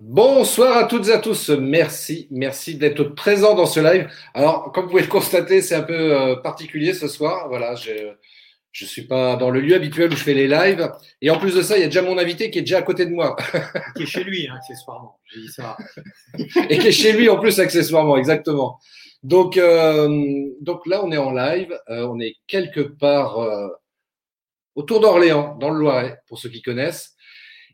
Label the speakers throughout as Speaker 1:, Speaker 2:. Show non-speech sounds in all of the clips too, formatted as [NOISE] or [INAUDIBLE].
Speaker 1: Bonsoir à toutes et à tous. Merci, merci d'être présents dans ce live. Alors, comme vous pouvez le constater, c'est un peu euh, particulier ce soir. Voilà, je je suis pas dans le lieu habituel où je fais les lives. Et en plus de ça, il y a déjà mon invité qui est déjà à côté de moi. [LAUGHS]
Speaker 2: qui est chez lui, hein, accessoirement. J'ai dit ça.
Speaker 1: et qui est chez lui en plus accessoirement, exactement. Donc, euh, donc là, on est en live. Euh, on est quelque part autour d'Orléans, dans le Loiret, pour ceux qui connaissent.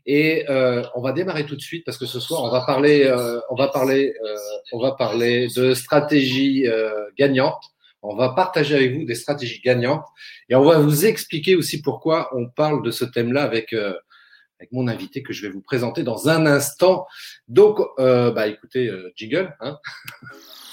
Speaker 1: Et euh, on va démarrer tout de suite parce que ce soir on va parler, euh, on va parler, euh, on va parler de stratégies euh, gagnantes. On va partager avec vous des stratégies gagnantes et on va vous expliquer aussi pourquoi on parle de ce thème-là avec euh, avec mon invité que je vais vous présenter dans un instant. Donc, bah écoutez, jingle. Hein [LAUGHS]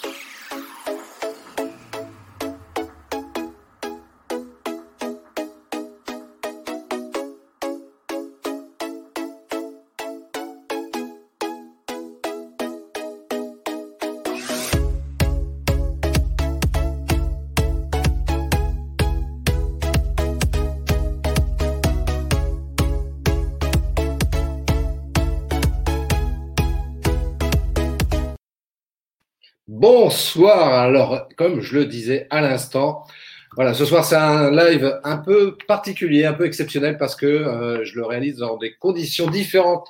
Speaker 1: Bonsoir. Alors, comme je le disais à l'instant, voilà, ce soir c'est un live un peu particulier, un peu exceptionnel parce que euh, je le réalise dans des conditions différentes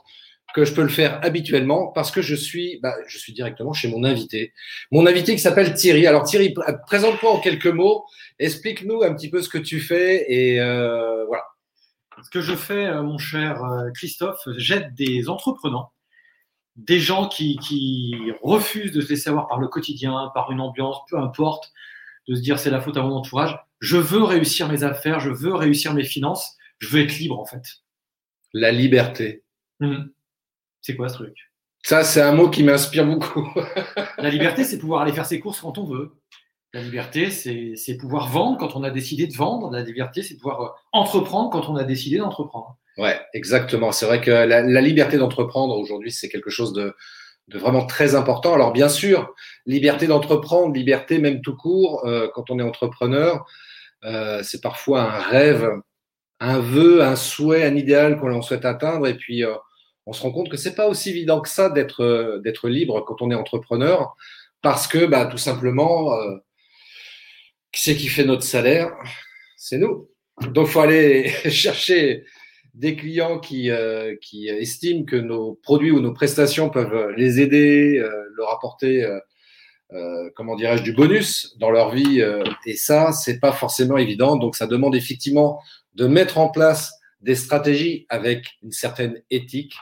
Speaker 1: que je peux le faire habituellement parce que je suis, bah, je suis directement chez mon invité. Mon invité qui s'appelle Thierry. Alors Thierry, présente-toi en quelques mots, explique-nous un petit peu ce que tu fais et euh, voilà.
Speaker 2: Ce que je fais, euh, mon cher Christophe, j'aide des entrepreneurs des gens qui, qui, refusent de se laisser avoir par le quotidien, par une ambiance, peu importe, de se dire c'est la faute à mon entourage. Je veux réussir mes affaires, je veux réussir mes finances, je veux être libre en fait.
Speaker 1: La liberté.
Speaker 2: Mmh. C'est quoi ce truc?
Speaker 1: Ça, c'est un mot qui m'inspire beaucoup. [LAUGHS]
Speaker 2: la liberté, c'est pouvoir aller faire ses courses quand on veut. La liberté, c'est pouvoir vendre quand on a décidé de vendre. La liberté, c'est pouvoir euh, entreprendre quand on a décidé d'entreprendre.
Speaker 1: Ouais, exactement. C'est vrai que la, liberté d'entreprendre aujourd'hui, c'est quelque chose de, vraiment très important. Alors bien sûr, liberté d'entreprendre, liberté même tout court, euh, quand on est entrepreneur, euh, c'est parfois un rêve, un vœu, un souhait, un idéal qu'on souhaite atteindre. Et puis, euh, on se rend compte que c'est pas aussi évident que ça d'être libre quand on est entrepreneur, parce que bah, tout simplement, qui c'est qui fait notre salaire? C'est nous. Donc, faut aller [LAUGHS] chercher des clients qui, euh, qui estiment que nos produits ou nos prestations peuvent les aider, euh, leur apporter, euh, euh comment dirais-je, du bonus dans leur vie. Euh, et ça, c'est pas forcément évident. Donc, ça demande effectivement de mettre en place des stratégies avec une certaine éthique.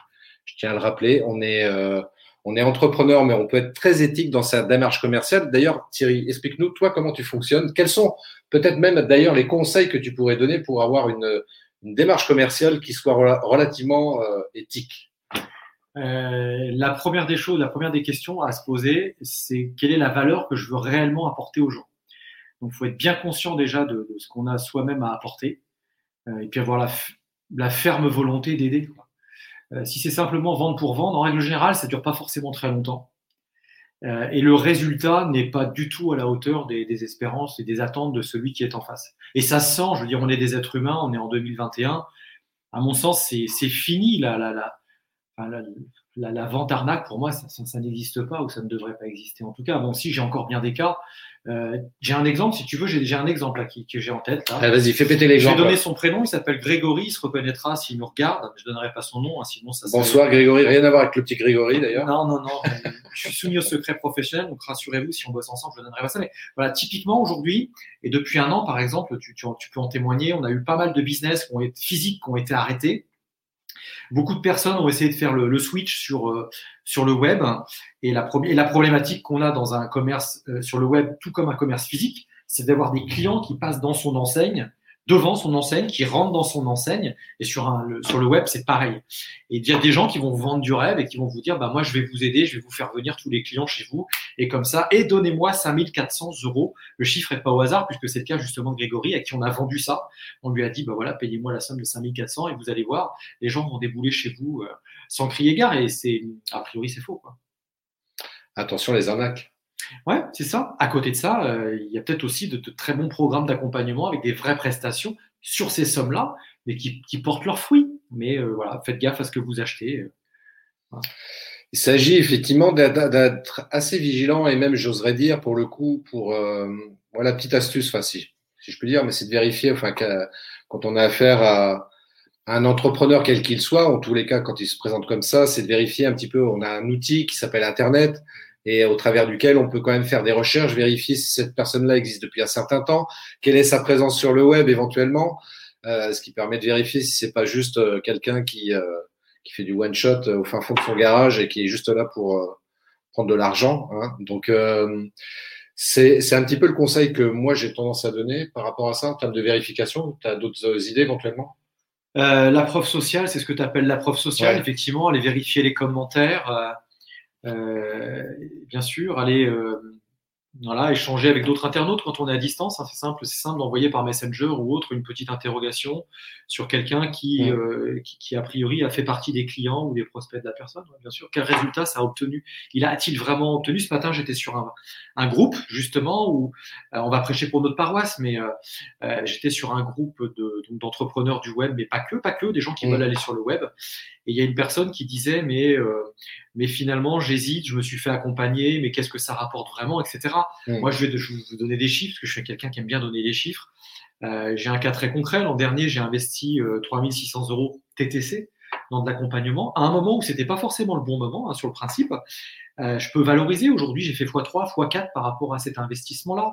Speaker 1: Je tiens à le rappeler, on est, euh, on est entrepreneur, mais on peut être très éthique dans sa démarche commerciale. D'ailleurs, Thierry, explique-nous, toi, comment tu fonctionnes? Quels sont peut-être même d'ailleurs les conseils que tu pourrais donner pour avoir une, une démarche commerciale qui soit relativement euh, éthique
Speaker 2: euh, La première des choses, la première des questions à se poser, c'est quelle est la valeur que je veux réellement apporter aux gens. Donc, il faut être bien conscient déjà de, ce qu'on a soi-même à apporter, euh, et puis avoir la, ferme volonté d'aider. Euh, si c'est simplement vendre pour vendre, en règle générale, ça dure pas forcément très longtemps. Euh, et le résultat n'est pas du tout à la hauteur des, des, espérances et des attentes de celui qui est en face. Et ça sent, je veux dire, on est des êtres humains, on est en 2021. À mon sens, c'est fini la, la, la, la, la, vente arnaque. Pour moi, ça, ça, ça n'existe pas ou ça ne devrait pas exister. En tout cas, bon, si j'ai encore bien des cas, euh, j'ai un exemple, si tu veux, j'ai un exemple là, qui, que j'ai en tête.
Speaker 1: Ah, Vas-y, fais péter l'exemple.
Speaker 2: Je vais donner son prénom, il s'appelle Grégory, il se reconnaîtra s'il nous regarde. Je donnerai pas son nom, hein, sinon ça.
Speaker 1: Bonsoir Grégory, rien à voir avec le petit Grégory d'ailleurs.
Speaker 2: Non, non, non. je suis soumis au secret professionnel, donc rassurez-vous, si on bosse ensemble, je ne donnerai pas ça. Mais voilà, typiquement aujourd'hui, et depuis un an par exemple, tu, tu, tu peux en témoigner, on a eu pas mal de business qui ont été, physiques qui ont été arrêtés Beaucoup de personnes ont essayé de faire le, le switch sur, euh, sur le web. Et la, et la problématique qu'on a dans un commerce euh, sur le web, tout comme un commerce physique, c'est d'avoir des clients qui passent dans son enseigne devant son enseigne, qui rentre dans son enseigne. Et sur, un, le, sur le web, c'est pareil. Et il y a des gens qui vont vous vendre du rêve et qui vont vous dire, bah, moi, je vais vous aider, je vais vous faire venir tous les clients chez vous. Et comme ça, et donnez-moi 5400 euros. Le chiffre est pas au hasard puisque c'est le cas justement de Grégory à qui on a vendu ça. On lui a dit, bah voilà, payez-moi la somme de 5400 et vous allez voir, les gens vont débouler chez vous euh, sans crier gare. Et c'est, a priori, c'est faux, quoi.
Speaker 1: Attention les arnaques.
Speaker 2: Ouais, c'est ça. À côté de ça, euh, il y a peut-être aussi de, très bons programmes d'accompagnement avec des vraies prestations sur ces sommes-là, mais qui, portent leurs fruits. Mais euh, voilà, faites gaffe à ce que vous achetez.
Speaker 1: Voilà. Il s'agit effectivement d'être assez vigilant et même, j'oserais dire, pour le coup, pour euh, voilà, petite astuce, si, si je peux dire, mais c'est de vérifier, enfin, quand on a affaire à, un entrepreneur quel qu'il soit, en tous les cas, quand il se présente comme ça, c'est de vérifier un petit peu. On a un outil qui s'appelle Internet et au travers duquel on peut quand même faire des recherches, vérifier si cette personne-là existe depuis un certain temps, quelle est sa présence sur le web éventuellement, euh, ce qui permet de vérifier si c'est pas juste euh, quelqu'un qui euh, qui fait du one shot au fin fond de son garage et qui est juste là pour euh, prendre de l'argent. Hein. Donc c'est c'est un petit peu le conseil que moi j'ai tendance à donner par rapport à ça en termes de vérification. Tu as d'autres idées éventuellement?
Speaker 2: Euh, la preuve sociale, c'est ce que tu appelles la preuve sociale, effectivement, aller vérifier les commentaires, euh, euh, bien sûr, aller voilà, échanger avec d'autres internautes quand on est à distance. Hein, c'est simple, c'est simple d'envoyer par Messenger ou autre une petite interrogation sur quelqu'un qui, euh, qui, qui, a priori, a fait partie des clients ou des prospects de la personne. Bien sûr, quel résultat ça a obtenu? Il a-t-il vraiment obtenu? Ce matin, j'étais sur un, un, groupe justement où euh, on va prêcher pour notre paroisse, mais euh, j'étais sur un groupe de, d'entrepreneurs du web, mais pas que, pas que, des gens qui veulent aller sur le web. Et il y a une personne qui disait, mais mais finalement, j'hésite, je me suis fait accompagner, mais qu'est-ce que ça rapporte vraiment, etc. Moi, je vais, je vais vous donner des chiffres, parce que je suis quelqu'un qui aime bien donner des chiffres. Euh, j'ai un cas très concret. L'an dernier, j'ai investi euh, 3600 euros TTC dans de l'accompagnement à un moment où c'était pas forcément le bon moment hein, sur le principe. Euh, je peux valoriser. Aujourd'hui, j'ai fait x3, x4 par rapport à cet investissement-là.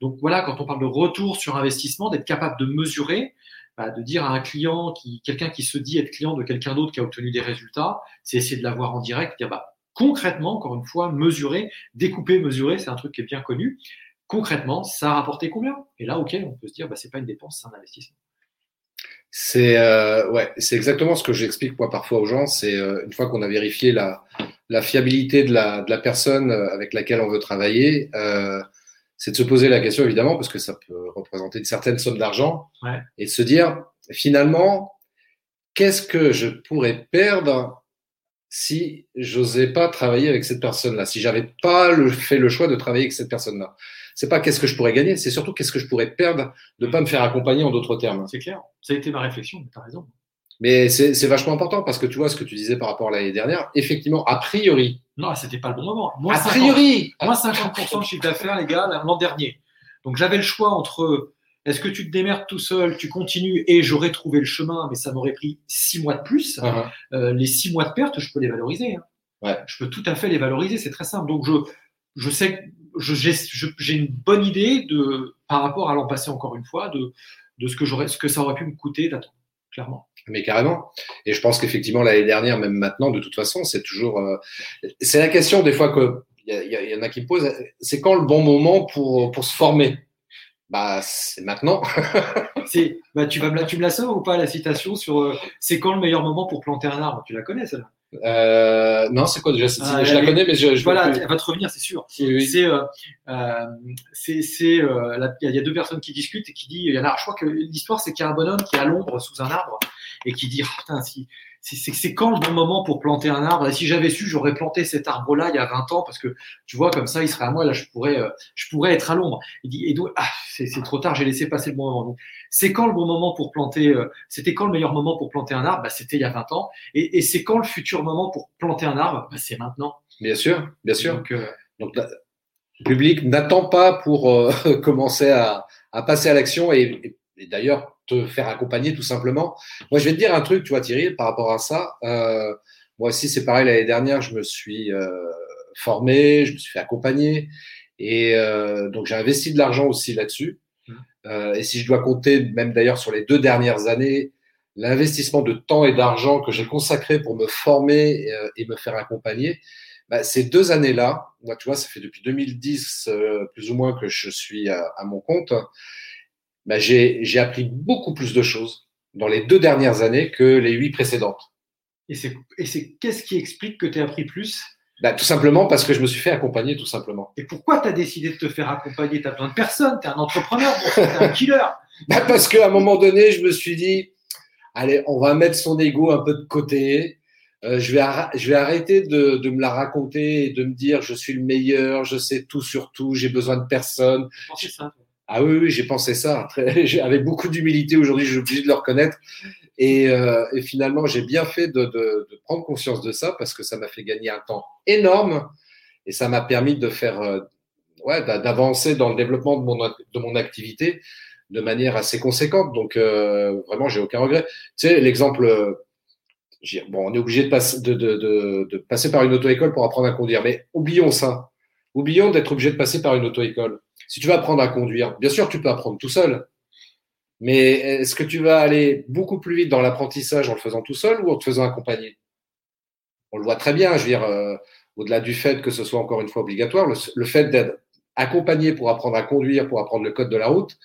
Speaker 2: Donc voilà, quand on parle de retour sur investissement, d'être capable de mesurer, bah, de dire à un client, qui, quelqu'un qui se dit être client de quelqu'un d'autre qui a obtenu des résultats, c'est essayer de l'avoir en direct, dire bah, concrètement, encore une fois, mesurer, découper, mesurer, c'est un truc qui est bien connu concrètement, ça a rapporté combien? Et là, ok, on peut se dire, bah, c'est pas une dépense, c'est un investissement.
Speaker 1: C'est euh, ouais, c'est exactement ce que j'explique moi parfois aux gens. C'est euh, une fois qu'on a vérifié la, la fiabilité de la, de la, personne euh, avec laquelle on veut travailler, euh, c'est de se poser la question évidemment parce que ça peut représenter une certaine somme d'argent
Speaker 2: ouais.
Speaker 1: et de se dire finalement qu'est-ce que je pourrais perdre si j'osais pas travailler avec cette personne-là, si j'avais pas le, fait le choix de travailler avec cette personne-là c'est pas qu'est-ce que je pourrais gagner, c'est surtout qu'est-ce que je pourrais perdre de pas me faire accompagner en d'autres termes.
Speaker 2: C'est clair. Ça a été ma réflexion, tu as raison.
Speaker 1: Mais c'est vachement important parce que tu vois ce que tu disais par rapport à l'année dernière. Effectivement, a priori.
Speaker 2: Non, c'était pas le bon moment.
Speaker 1: Moins a priori.
Speaker 2: Moins 50% de chiffre d'affaires, les gars, l'an dernier. Donc j'avais le choix entre est-ce que tu te démerdes tout seul, tu continues et j'aurais trouvé le chemin, mais ça m'aurait pris six mois de plus. Uh -huh. euh, les six mois de perte, je peux les valoriser. Hein.
Speaker 1: Ouais.
Speaker 2: Je peux tout à fait les valoriser, c'est très simple. Donc je, je sais j'ai une bonne idée de, par rapport à l'an passé encore une fois, de, de ce, que ce que ça aurait pu me coûter d'attendre, clairement.
Speaker 1: Mais carrément. Et je pense qu'effectivement, l'année dernière, même maintenant, de toute façon, c'est toujours. Euh, c'est la question des fois que. Il y, y, y, en a qui me posent c'est quand le bon moment pour, pour se former? Bah, c'est maintenant. [LAUGHS]
Speaker 2: bah, tu, vas me la, tu me la sors ou pas, la citation sur euh, c'est quand le meilleur moment pour planter un arbre? Tu la connais, celle-là?
Speaker 1: Euh, non, c'est quoi déjà ah, Je la connais, mais je, je
Speaker 2: voilà, elle va te revenir, c'est sûr.
Speaker 1: Oui, oui.
Speaker 2: C'est, euh, euh, c'est, euh, il y a deux personnes qui discutent et qui disent, il y en a, je crois que l'histoire, c'est qu'il y a un bonhomme qui est à l'ombre sous un arbre et qui dit, oh, putain, si, c'est quand le bon moment pour planter un arbre? Et si j'avais su, j'aurais planté cet arbre-là il y a 20 ans parce que tu vois, comme ça, il serait à moi. Là, je pourrais, euh, je pourrais être à l'ombre. Il dit, et donc, ah, c'est trop tard, j'ai laissé passer le bon moment. C'est quand le bon moment pour planter euh, C'était quand le meilleur moment pour planter un arbre? Bah, C'était il y a 20 ans. Et, et c'est quand le futur moment pour planter un arbre? Bah, C'est maintenant.
Speaker 1: Bien sûr, bien sûr.
Speaker 2: Donc, euh,
Speaker 1: donc le public n'attend pas pour euh, [LAUGHS] commencer à, à, passer à l'action et, et, et d'ailleurs te faire accompagner tout simplement. Moi, je vais te dire un truc, tu vois, Thierry, par rapport à ça. Euh, moi aussi, c'est pareil, l'année dernière, je me suis euh, formé, je me suis fait accompagner. Et euh, donc, j'ai investi de l'argent aussi là-dessus. Euh, et si je dois compter, même d'ailleurs sur les deux dernières années, l'investissement de temps et d'argent que j'ai consacré pour me former et, et me faire accompagner, bah, ces deux années-là, moi, tu vois, ça fait depuis 2010 euh, plus ou moins que je suis à, à mon compte bah, j'ai appris beaucoup plus de choses dans les deux dernières années que les huit précédentes.
Speaker 2: Et c'est qu'est-ce qui explique que tu as appris plus?
Speaker 1: Bah, Tout simplement parce que je me suis fait accompagner, tout simplement.
Speaker 2: Et pourquoi tu as décidé de te faire accompagner? Tu as besoin de personne, tu es un entrepreneur, tu es un killer. [LAUGHS]
Speaker 1: bah, parce qu'à un moment donné, je me suis dit, allez, on va mettre son ego un peu de côté. Euh, je, vais je vais arrêter de, de, me la raconter et de me dire je suis le meilleur, je sais tout sur tout, j'ai besoin de personne.
Speaker 2: Je ça,
Speaker 1: Ah oui, oui, j'ai pensé ça. [LAUGHS] Avec beaucoup d'humilité aujourd'hui, je suis obligé de le reconnaître. Et, euh, finalement, j'ai bien fait de, prendre conscience de ça parce que ça m'a fait gagner un temps énorme et ça m'a permis de faire, euh, ouais, d'avancer dans le développement de mon, de mon activité de manière assez conséquente. Donc, euh, vraiment, j'ai aucun regret. Tu sais, l'exemple, euh, bon, on est obligé de, passer, de, de, de passer par une auto-école pour apprendre à conduire, mais oublions ça. Oublions d'être obligé de passer par une auto-école. Si tu veux apprendre à conduire, bien sûr, tu peux apprendre tout seul. Mais est-ce que tu vas aller beaucoup plus vite dans l'apprentissage en le faisant tout seul ou en te faisant accompagner? On le voit très bien, je veux dire, euh, au-delà du fait que ce soit encore une fois obligatoire, le, fait d'être accompagné pour apprendre à conduire, pour apprendre le code de la route,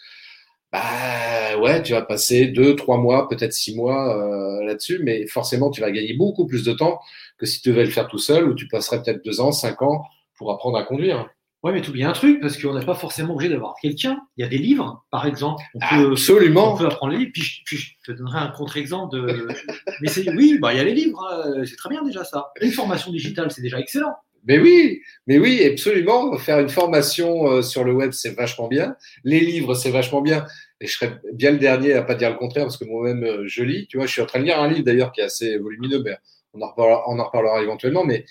Speaker 1: bah ouais, tu vas passer deux, trois mois, peut-être six mois euh, là-dessus, mais forcément, tu vas gagner beaucoup plus de temps que si tu devais le faire tout seul, où tu passerais peut-être deux ans, cinq ans pour apprendre à conduire.
Speaker 2: Ouais, mais tu oublies un truc, parce qu'on n'est pas forcément obligé d'avoir quelqu'un. Il y a des livres, par exemple.
Speaker 1: On peut, Absolument.
Speaker 2: On peut apprendre les livres. Puis, je, puis je te donnerai un contre-exemple de. [LAUGHS] mais c'est, oui, bah, il y a les livres. Hein. C'est très bien déjà ça. Une formation digitale, c'est déjà excellent.
Speaker 1: Mais oui, mais oui, absolument. Faire une formation euh, sur le web, c'est vachement bien. Les livres, c'est vachement bien. Et je serais bien le dernier à pas dire le contraire parce que moi-même, euh, je lis. Tu vois, je suis en train de lire un livre d'ailleurs qui est assez volumineux, mais on en reparlera, on en reparlera éventuellement. Mais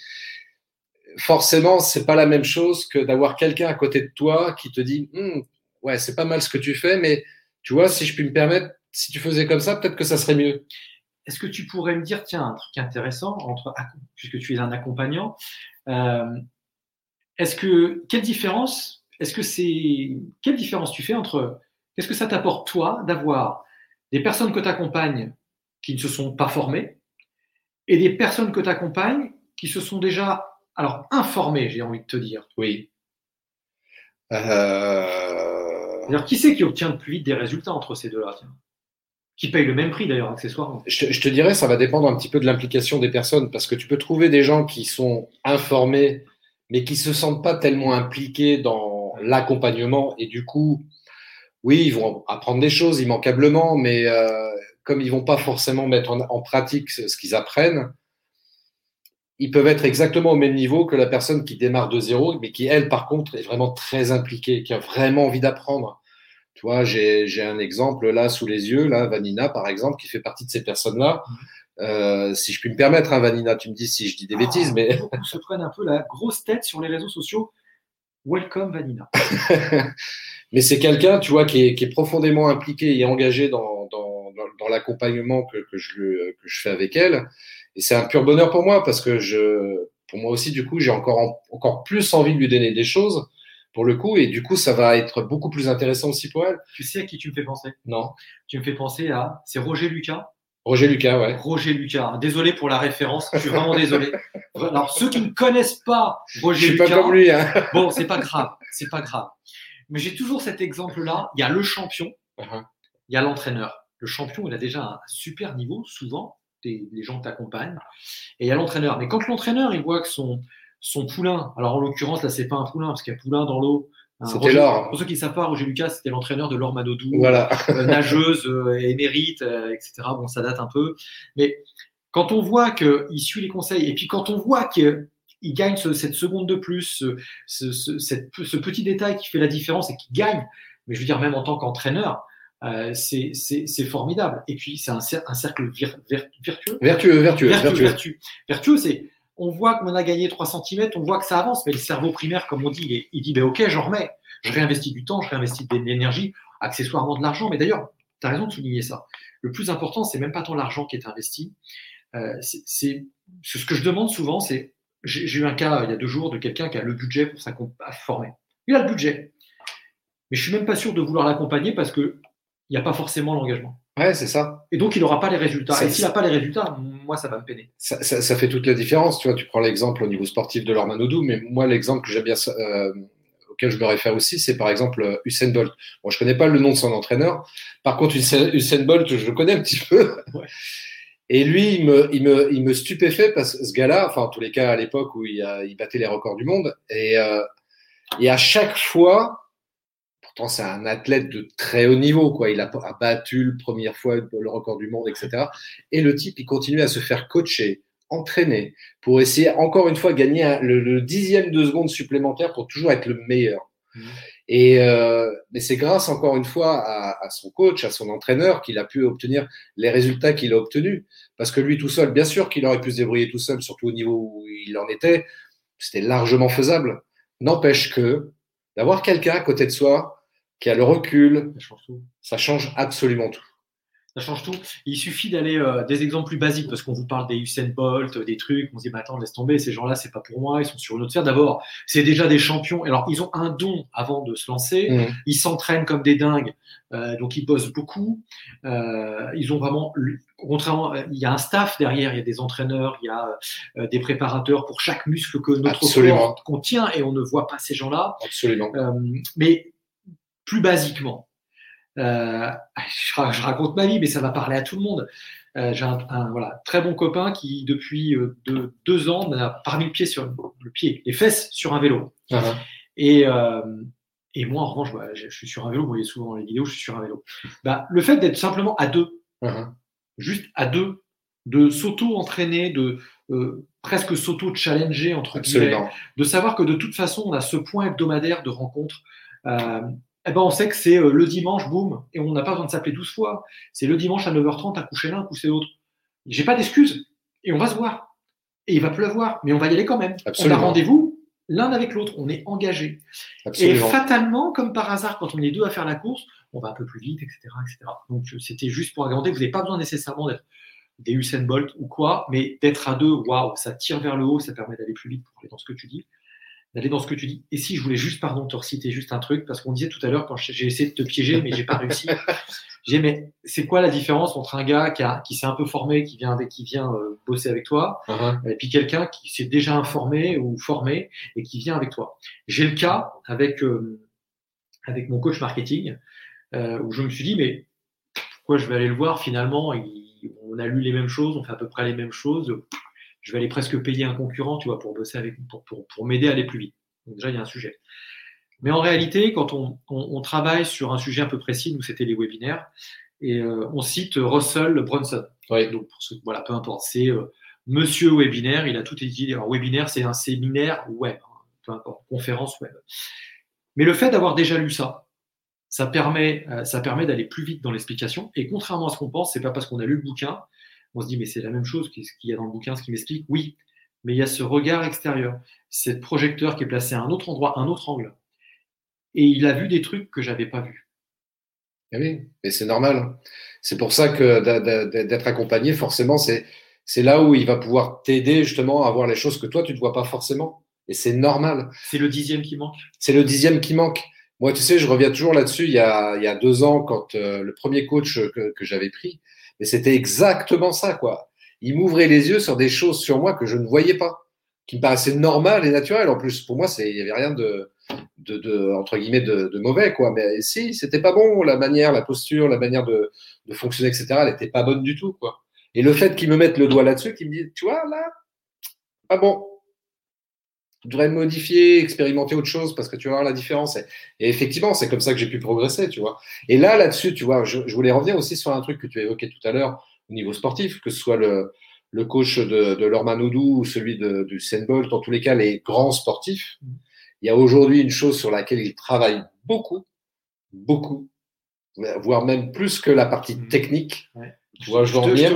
Speaker 1: forcément, c'est pas la même chose que d'avoir quelqu'un à côté de toi qui te dit, hm, ouais, c'est pas mal ce que tu fais, mais tu vois, si je puis me permettre, si tu faisais comme ça, peut-être que ça serait mieux.
Speaker 2: Est-ce que tu pourrais me dire, tiens, un truc intéressant, entre, puisque tu es un accompagnant, euh, est-ce que quelle différence, est-ce que c'est quelle différence tu fais entre, qu'est-ce que ça t'apporte toi d'avoir des personnes que tu accompagnes qui ne se sont pas formées et des personnes que tu accompagnes qui se sont déjà alors informées, j'ai envie de te dire.
Speaker 1: Oui.
Speaker 2: Euh... Alors, qui c'est qui obtient le plus vite des résultats entre ces deux-là qui payent le même prix d'ailleurs accessoirement.
Speaker 1: Je te, je te, dirais, ça va dépendre un petit peu de l'implication des personnes, parce que tu peux trouver des gens qui sont informés, mais qui se sentent pas tellement impliqués dans l'accompagnement, et du coup, oui, ils vont apprendre des choses immanquablement, mais euh, comme ils vont pas forcément mettre en, en pratique ce, ce qu'ils apprennent, ils peuvent être exactement au même niveau que la personne qui démarre de zéro, mais qui, elle, par contre, est vraiment très impliquée, qui a vraiment envie d'apprendre tu vois, j'ai un exemple là sous les yeux, là, Vanina, par exemple, qui fait partie de ces personnes-là. Mhm. Euh, si je puis me permettre, hein, Vanina, tu me dis si je dis des ah, bêtises, mais.
Speaker 2: Beaucoup se prennent un peu la grosse tête sur les réseaux sociaux. Welcome, Vanina. [LAUGHS]
Speaker 1: mais c'est quelqu'un, tu vois, qui est, qui est, profondément impliqué et engagé dans, dans, dans, dans l'accompagnement que, que, je, que je fais avec elle. Et c'est un pur bonheur pour moi parce que je, pour moi aussi, du coup, j'ai encore, encore plus envie de lui donner des choses pour le coup, et du coup, ça va être beaucoup plus intéressant aussi pour elle.
Speaker 2: Tu sais à qui tu me fais penser?
Speaker 1: Non.
Speaker 2: Tu me fais penser à. C'est Roger Lucas.
Speaker 1: Roger Lucas, ouais.
Speaker 2: Roger Lucas. Désolé pour la référence, je suis vraiment désolé. [LAUGHS] Alors, ceux qui ne connaissent pas Roger je suis Lucas.
Speaker 1: pas comme lui, hein. [LAUGHS]
Speaker 2: Bon, c'est pas grave, c'est pas grave. Mais j'ai toujours cet exemple-là. Il y a le champion, uh-huh. il y a l'entraîneur. Le champion, il a déjà un super niveau, souvent, les gens t'accompagnent. Et il y a l'entraîneur. Mais quand l'entraîneur, il voit que son, son poulain. Alors en l'occurrence, là, c'est pas un poulain parce qu'il y a poulain dans l'eau.
Speaker 1: C'était Laure.
Speaker 2: Pour ceux qui ne savent pas, Roger Lucas, c'était l'entraîneur de Laure Manodou,
Speaker 1: voilà.
Speaker 2: euh, [LAUGHS] nageuse, euh, émérite, euh, etc. Bon, ça date un peu. Mais quand on voit qu'il suit les conseils, et puis quand on voit qu'il gagne ce, cette seconde de plus, ce, ce, cette, ce, petit détail qui fait la différence et qui gagne, mais je veux dire, même en tant qu'entraîneur, euh, c'est formidable. Et puis, c'est un, un, cercle vir, vir, virtueux.
Speaker 1: Vertueux, vertueux.
Speaker 2: Vertueux, vertueux. vertueux c'est on voit qu'on a gagné 3 cm, on voit que ça avance, mais le cerveau primaire, comme on dit, il, dit ben, Ok, j'en remets. Je réinvestis du temps, je réinvestis de l'énergie, accessoirement de l'argent. Mais d'ailleurs, tu as raison de souligner ça. Le plus important, c'est même pas tant l'argent qui est investi. Euh, c'est ce que je demande souvent, c'est j'ai eu un cas il y a deux jours de quelqu'un qui a le budget pour sa former. Il a le budget, mais je suis même pas sûr de vouloir l'accompagner parce que il n'y a pas forcément l'engagement.
Speaker 1: Ouais, c'est ça.
Speaker 2: Et donc, il n'aura pas les résultats. et s'il n'a pas les résultats, moi, ça va me peiner.
Speaker 1: Ça, ça, ça, fait toute la différence. Tu vois, tu prends l'exemple au niveau sportif de Lorman Odou, mais moi, l'exemple que j'aime bien, euh, auquel je me réfère aussi, c'est par exemple euh, Usain Bolt. Bon, je connais pas le nom de son entraîneur. Par contre, Usain, Bolt, je le connais un petit peu. Ouais. [LAUGHS] Et lui, il me, il me, il me stupéfait parce que ce gars-là, enfin, en tous les cas, à l'époque où il, a, il battait les records du monde, et, euh, et à chaque fois, c'est un athlète de très haut niveau, quoi. Il a, a battu la première fois le record du monde, etc. Et le type, il continue à se faire coacher, entraîner, pour essayer encore une fois gagner un, le, le, dixième de seconde supplémentaire pour toujours être le meilleur. Mmh. Et euh, mais c'est grâce encore une fois à, à, son coach, à son entraîneur, qu'il a pu obtenir les résultats qu'il a obtenus. Parce que lui tout seul, bien sûr qu'il aurait pu se débrouiller tout seul, surtout au niveau où il en était, c'était largement faisable. N'empêche que d'avoir quelqu'un à côté de soi qui a le recul, ça change absolument tout
Speaker 2: ça change tout. Il suffit d'aller euh, des exemples plus basiques parce qu'on vous parle des Usain Bolt, des trucs. On se dit, bah, attends, laisse tomber, ces gens-là, c'est pas pour moi, ils sont sur une autre sphère. D'abord, c'est déjà des champions. Alors, ils ont un don avant de se lancer. Mmh. Ils s'entraînent comme des dingues, euh, donc ils bossent beaucoup. Euh, ils ont vraiment, contrairement, il y a un staff derrière, il y a des entraîneurs, il y a euh, des préparateurs pour chaque muscle que notre corps contient et on ne voit pas ces gens-là.
Speaker 1: Absolument.
Speaker 2: Euh, mais plus basiquement, euh, je, raconte ma vie, mais ça va parler à tout le monde. Euh, j'ai un, voilà, très bon copain qui, depuis euh, deux, ans, n'a pas mis le pied sur le pied, les fesses sur un vélo. Uh-huh. et, et, moi, en revanche, bah, je, suis sur un vélo. Vous voyez souvent les vidéos, je suis sur un vélo. Bah, le fait d'être simplement à deux, uh-huh. juste à deux, de s'auto-entraîner, de presque s'auto-challenger, entre guillemets, de savoir que de toute façon, on a ce point hebdomadaire de rencontre. Eh ben, on sait que c'est euh, le dimanche, boum, et on n'a pas besoin de s'appeler 12 fois. C'est le dimanche à 9h30 à coucher l'un, à coucher l'autre. J'ai pas d'excuses. Et on va se voir. Et il va pleuvoir, mais on va y aller quand même. On a rendez-vous l'un avec l'autre. On est engagé. Et fatalement, comme par hasard, quand on est deux à faire la course, on va un peu plus vite, etc. etc. Donc euh, c'était juste pour agrandir. Vous n'avez pas besoin nécessairement d'être des Usain Bolt ou quoi, mais d'être à deux, waouh, ça tire vers le haut, ça permet d'aller plus vite pour aller dans ce que tu dis d'aller dans ce que tu dis. Et si je voulais juste, pardon, te reciter juste un truc, parce qu'on disait tout à l'heure, quand j'ai essayé de te piéger, mais j'ai pas réussi. [LAUGHS] J'ai mais c'est quoi la différence entre un gars qui, qui s'est un peu formé, qui vient, qui vient euh, bosser avec toi, uh-huh. et puis quelqu'un qui s'est déjà informé ou formé et qui vient avec toi? J'ai le cas avec euh, avec mon coach marketing euh, où je me suis dit mais pourquoi je vais aller le voir finalement? On a lu les mêmes choses, on fait à peu près les mêmes choses je vais aller presque payer un concurrent, tu vois, pour bosser avec, pour, pour, pour m'aider à aller plus vite. Donc déjà, il y a un sujet. Mais en réalité, quand on, on, travaille sur un sujet un peu précis, nous c'était les webinaires, et euh, on cite Russell Brunson.
Speaker 1: Ouais.
Speaker 2: Donc pour ce, voilà, peu importe, c'est euh, Monsieur webinaire. Il a tout dit. Alors webinaire, c'est un séminaire web, hein, peu importe, conférence web. Mais le fait d'avoir déjà lu ça, ça permet, euh, ça permet d'aller plus vite dans l'explication. Et contrairement à ce qu'on pense, c'est pas parce qu'on a lu le bouquin on se dit, mais c'est la même chose qu'il y a dans le bouquin, ce qui m'explique. Oui, mais il y a ce regard extérieur, ce projecteur qui est placé à un autre endroit, un autre angle. Et il a vu des trucs que j'avais pas vus.
Speaker 1: Eh oui, et c'est normal. C'est pour ça que d'être accompagné, forcément, c'est là où il va pouvoir t'aider justement à voir les choses que toi tu ne vois pas forcément. Et c'est normal.
Speaker 2: C'est le dixième qui manque.
Speaker 1: C'est le dixième qui manque. Moi, tu sais, je reviens toujours là-dessus. Il, y a, il y a deux ans, quand euh, le premier coach que, que j'avais pris, mais c'était exactement ça, quoi. Il m'ouvrait les yeux sur des choses sur moi que je ne voyais pas, qui me paraissaient normales et naturelles. En plus, pour moi, il n'y avait rien de, de, de, entre guillemets, de, mauvais, quoi. Mais si, c'était pas bon, la manière, la posture, la manière de, de fonctionner, etc., elle n'était pas bonne du tout, quoi. Et le fait qu'il me mette le doigt là-dessus, qu'il me dit, tu vois, là, pas bon. Tu devrais modifier, expérimenter autre chose parce que tu vas voir la différence. Et, effectivement, c'est comme ça que j'ai pu progresser, tu vois. Et là, là-dessus, tu vois, je, voulais revenir aussi sur un truc que tu as évoqué tout à l'heure au niveau sportif, que ce soit le, le coach de, de Lorman ou celui de, du Bolt, en tous les cas, les grands sportifs. Il y a aujourd'hui une chose sur laquelle ils travaillent beaucoup, beaucoup, voire même plus que la partie mmh. technique. Tu vois, je vais en venir.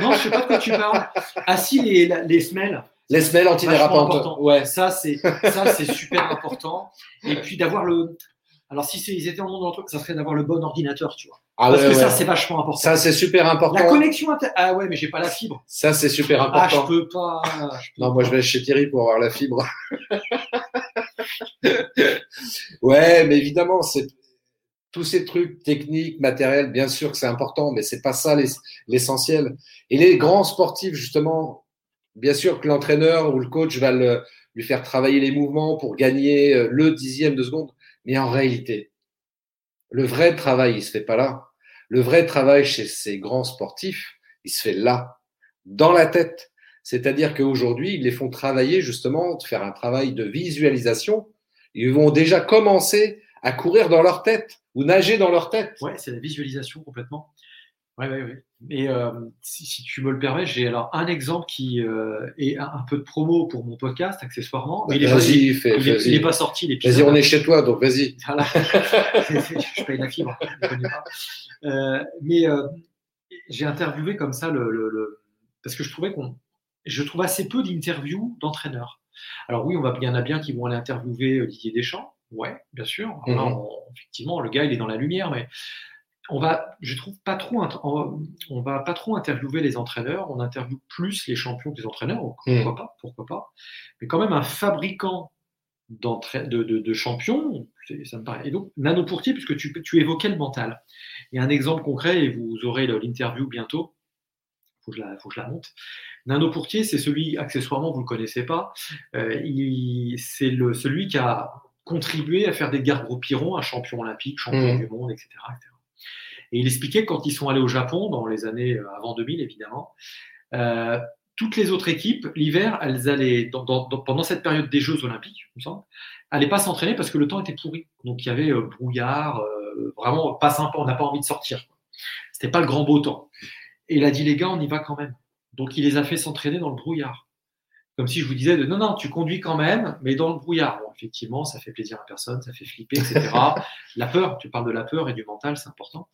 Speaker 2: Non, je sais pas de quoi tu parles. Ah si, les, les semelles.
Speaker 1: Les semelles antidérapantes.
Speaker 2: Ouais, ça c'est ça c'est super important. Et puis d'avoir le. Alors si ils étaient en monde truc, ça serait d'avoir le bon ordinateur, tu vois. Ah Parce que ça c'est vachement important.
Speaker 1: Ça c'est super important.
Speaker 2: La connexion ah ouais, mais j'ai pas la fibre.
Speaker 1: Ça c'est super important.
Speaker 2: Ah je peux pas.
Speaker 1: non, moi je vais chez Thierry pour avoir la fibre. [LAUGHS] ouais, mais évidemment c'est tous ces trucs techniques, matériels, bien sûr que c'est important, mais c'est pas ça l'essentiel. Et les grands sportifs, justement, Bien sûr que l'entraîneur ou le coach va lui faire travailler les mouvements pour gagner euh, le dixième de seconde, mais en réalité, le vrai travail, il se fait pas là. Le vrai travail chez ces grands sportifs, il se fait là, dans la tête. C'est-à-dire qu'aujourd'hui, ils les font travailler justement, faire un travail de visualisation. Ils vont déjà commencer à courir dans leur tête ou nager dans leur tête.
Speaker 2: Ouais, c'est la visualisation complètement. Oui, oui, oui. Et euh, si, si, tu me le permets, j'ai alors un exemple qui euh, est un, un, peu de promo pour mon podcast, accessoirement.
Speaker 1: Mais il vas-y, fais,
Speaker 2: il, il est pas sorti
Speaker 1: l'épisode. Vas-y, on est chez toi, donc vas-y. [LAUGHS]
Speaker 2: Voilà. je paye la fibre. Euh, mais euh, j'ai interviewé comme ça le, le, le, parce que je trouvais qu'on, je trouve assez peu d'interviews d'entraîneurs. Alors oui, on va, il y en a bien qui vont aller interviewer Didier Deschamps. Ouais, bien sûr. Mm -hmm. on, effectivement, le gars, il est dans la lumière, mais on va, je trouve pas trop, on va pas trop interviewer les entraîneurs, on interviewe plus les champions que les entraîneurs, pourquoi mmh. pas, pourquoi pas. Mais quand même un fabricant de, de, de, champions, ça me paraît. Et donc, Nano Pourtier, puisque tu, tu évoquais le mental. Et un exemple concret, et vous aurez l'interview bientôt, faut que je la, faut que je la monte. Nano Pourtier, c'est celui, accessoirement, vous ne le connaissez pas, euh, c'est celui qui a contribué à faire d'Edgar Gros-Piron un champion olympique, champion mmh. du monde, etc., etc. Et il expliquait que quand ils sont allés au Japon, dans les années euh, avant 2000 évidemment, euh, toutes les autres équipes, l'hiver, elles allaient, dans, dans, pendant cette période des Jeux Olympiques, il me semble, n'allaient pas s'entraîner parce que le temps était pourri. Donc il y avait euh, brouillard, euh, vraiment pas sympa, on n'a pas envie de sortir. C'était pas le grand beau temps. Et il a dit les gars, on y va quand même. Donc il les a fait s'entraîner dans le brouillard. Comme si je vous disais de non, non, tu conduis quand même, mais dans le brouillard. Bon, effectivement, ça fait plaisir à personne, ça fait flipper, etc. [LAUGHS] la peur, tu parles de la peur et du mental, c'est important.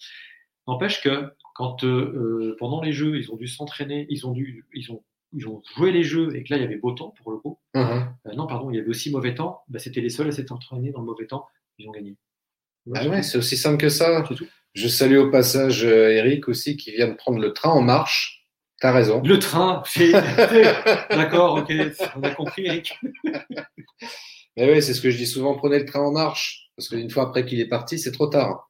Speaker 2: N'empêche que quand euh, pendant les jeux, ils ont dû s'entraîner, ils ont dû, ils ont, ils ont joué les jeux et que là il y avait beau temps pour le coup. Uh -huh. euh, non, pardon, il y avait aussi mauvais temps. Bah, C'était les seuls à s'être entraînés dans le mauvais temps. Ils ont gagné.
Speaker 1: Ah ouais, c'est aussi simple que ça. Je salue au passage euh, Eric aussi qui vient de prendre le train en marche. T'as raison.
Speaker 2: Le train, [LAUGHS] d'accord, ok, on a compris, Eric.
Speaker 1: Mais oui, c'est ce que je dis souvent. Prenez le train en marche parce qu'une fois après qu'il est parti, c'est trop tard.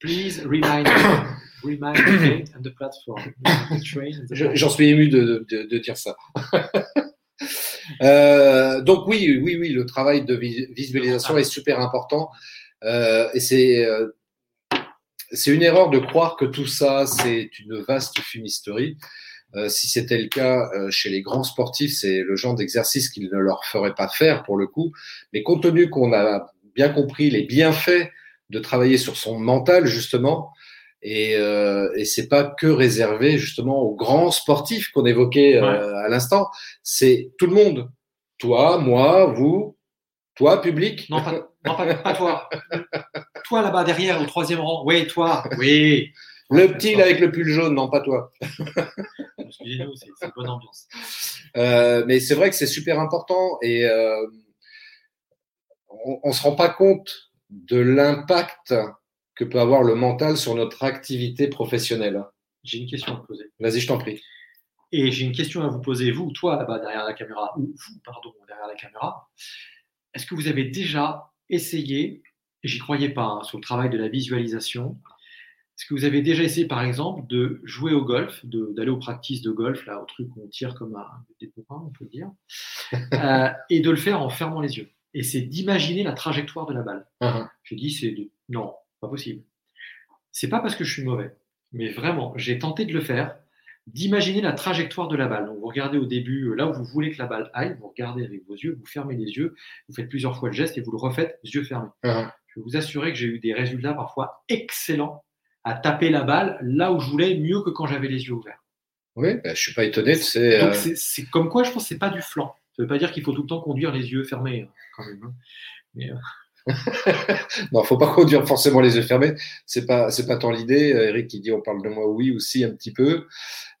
Speaker 2: Please remind me, remind the and the platform.
Speaker 1: J'en suis ému de, de, de dire ça. [LAUGHS] euh, donc oui, oui, oui, le travail de visualisation est super important. Euh, et c'est euh, c'est une erreur de croire que tout ça c'est une vaste fumisterie. Euh, si c'était le cas euh, chez les grands sportifs, c'est le genre d'exercice qu'ils ne leur feraient pas faire pour le coup. Mais compte tenu qu'on a bien compris les bienfaits de travailler sur son mental justement. Et, euh, et c'est pas que réservé justement aux grands sportifs qu'on évoquait euh, à l'instant. C'est tout le monde. Toi, moi, vous, toi, public.
Speaker 2: Non, pas, non, pas, pas toi. [LAUGHS] toi là-bas derrière au troisième rang. Oui, toi. Oui.
Speaker 1: Le petit là avec le pull jaune, non pas toi.
Speaker 2: Excusez-nous, c'est bonne ambiance.
Speaker 1: Euh, mais c'est vrai que c'est super important et euh, on, on se rend pas compte de l'impact que peut avoir le mental sur notre activité professionnelle.
Speaker 2: J'ai une question à vous poser.
Speaker 1: Vas-y, je t'en prie.
Speaker 2: Et j'ai une question à vous poser, vous, toi, là-bas derrière la caméra, ou vous, pardon, derrière la caméra. Est-ce que vous avez déjà essayé, et j'y croyais pas, hein, sur le travail de la visualisation, est-ce que vous avez déjà essayé, par exemple, de jouer au golf, d'aller aux practices de golf, là, au truc où on tire comme un des on peut dire, [LAUGHS] euh, et de le faire en fermant les yeux? Et c'est d'imaginer la trajectoire de la balle. Uh -huh. J'ai dit, c'est de... non, pas possible. C'est pas parce que je suis mauvais, mais vraiment, j'ai tenté de le faire, d'imaginer la trajectoire de la balle. Donc, vous regardez au début, là où vous voulez que la balle aille, vous regardez avec vos yeux, vous fermez les yeux, vous faites plusieurs fois le geste et vous le refaites, yeux fermés. Uh -huh. Je vais vous assurer que j'ai eu des résultats parfois excellents à taper la balle là où je voulais, mieux que quand j'avais les yeux ouverts.
Speaker 1: Oui, ben, je suis pas étonné. C'est
Speaker 2: Donc, c'est comme quoi, je pense que c'est pas du flanc. Ça ne veut pas dire qu'il faut tout le temps conduire les yeux fermés, hein, quand même. Hein.
Speaker 1: Euh... [LAUGHS] non, faut pas conduire forcément les yeux fermés. C'est pas, c'est pas tant l'idée. Eric qui dit on parle de moi, oui aussi un petit peu.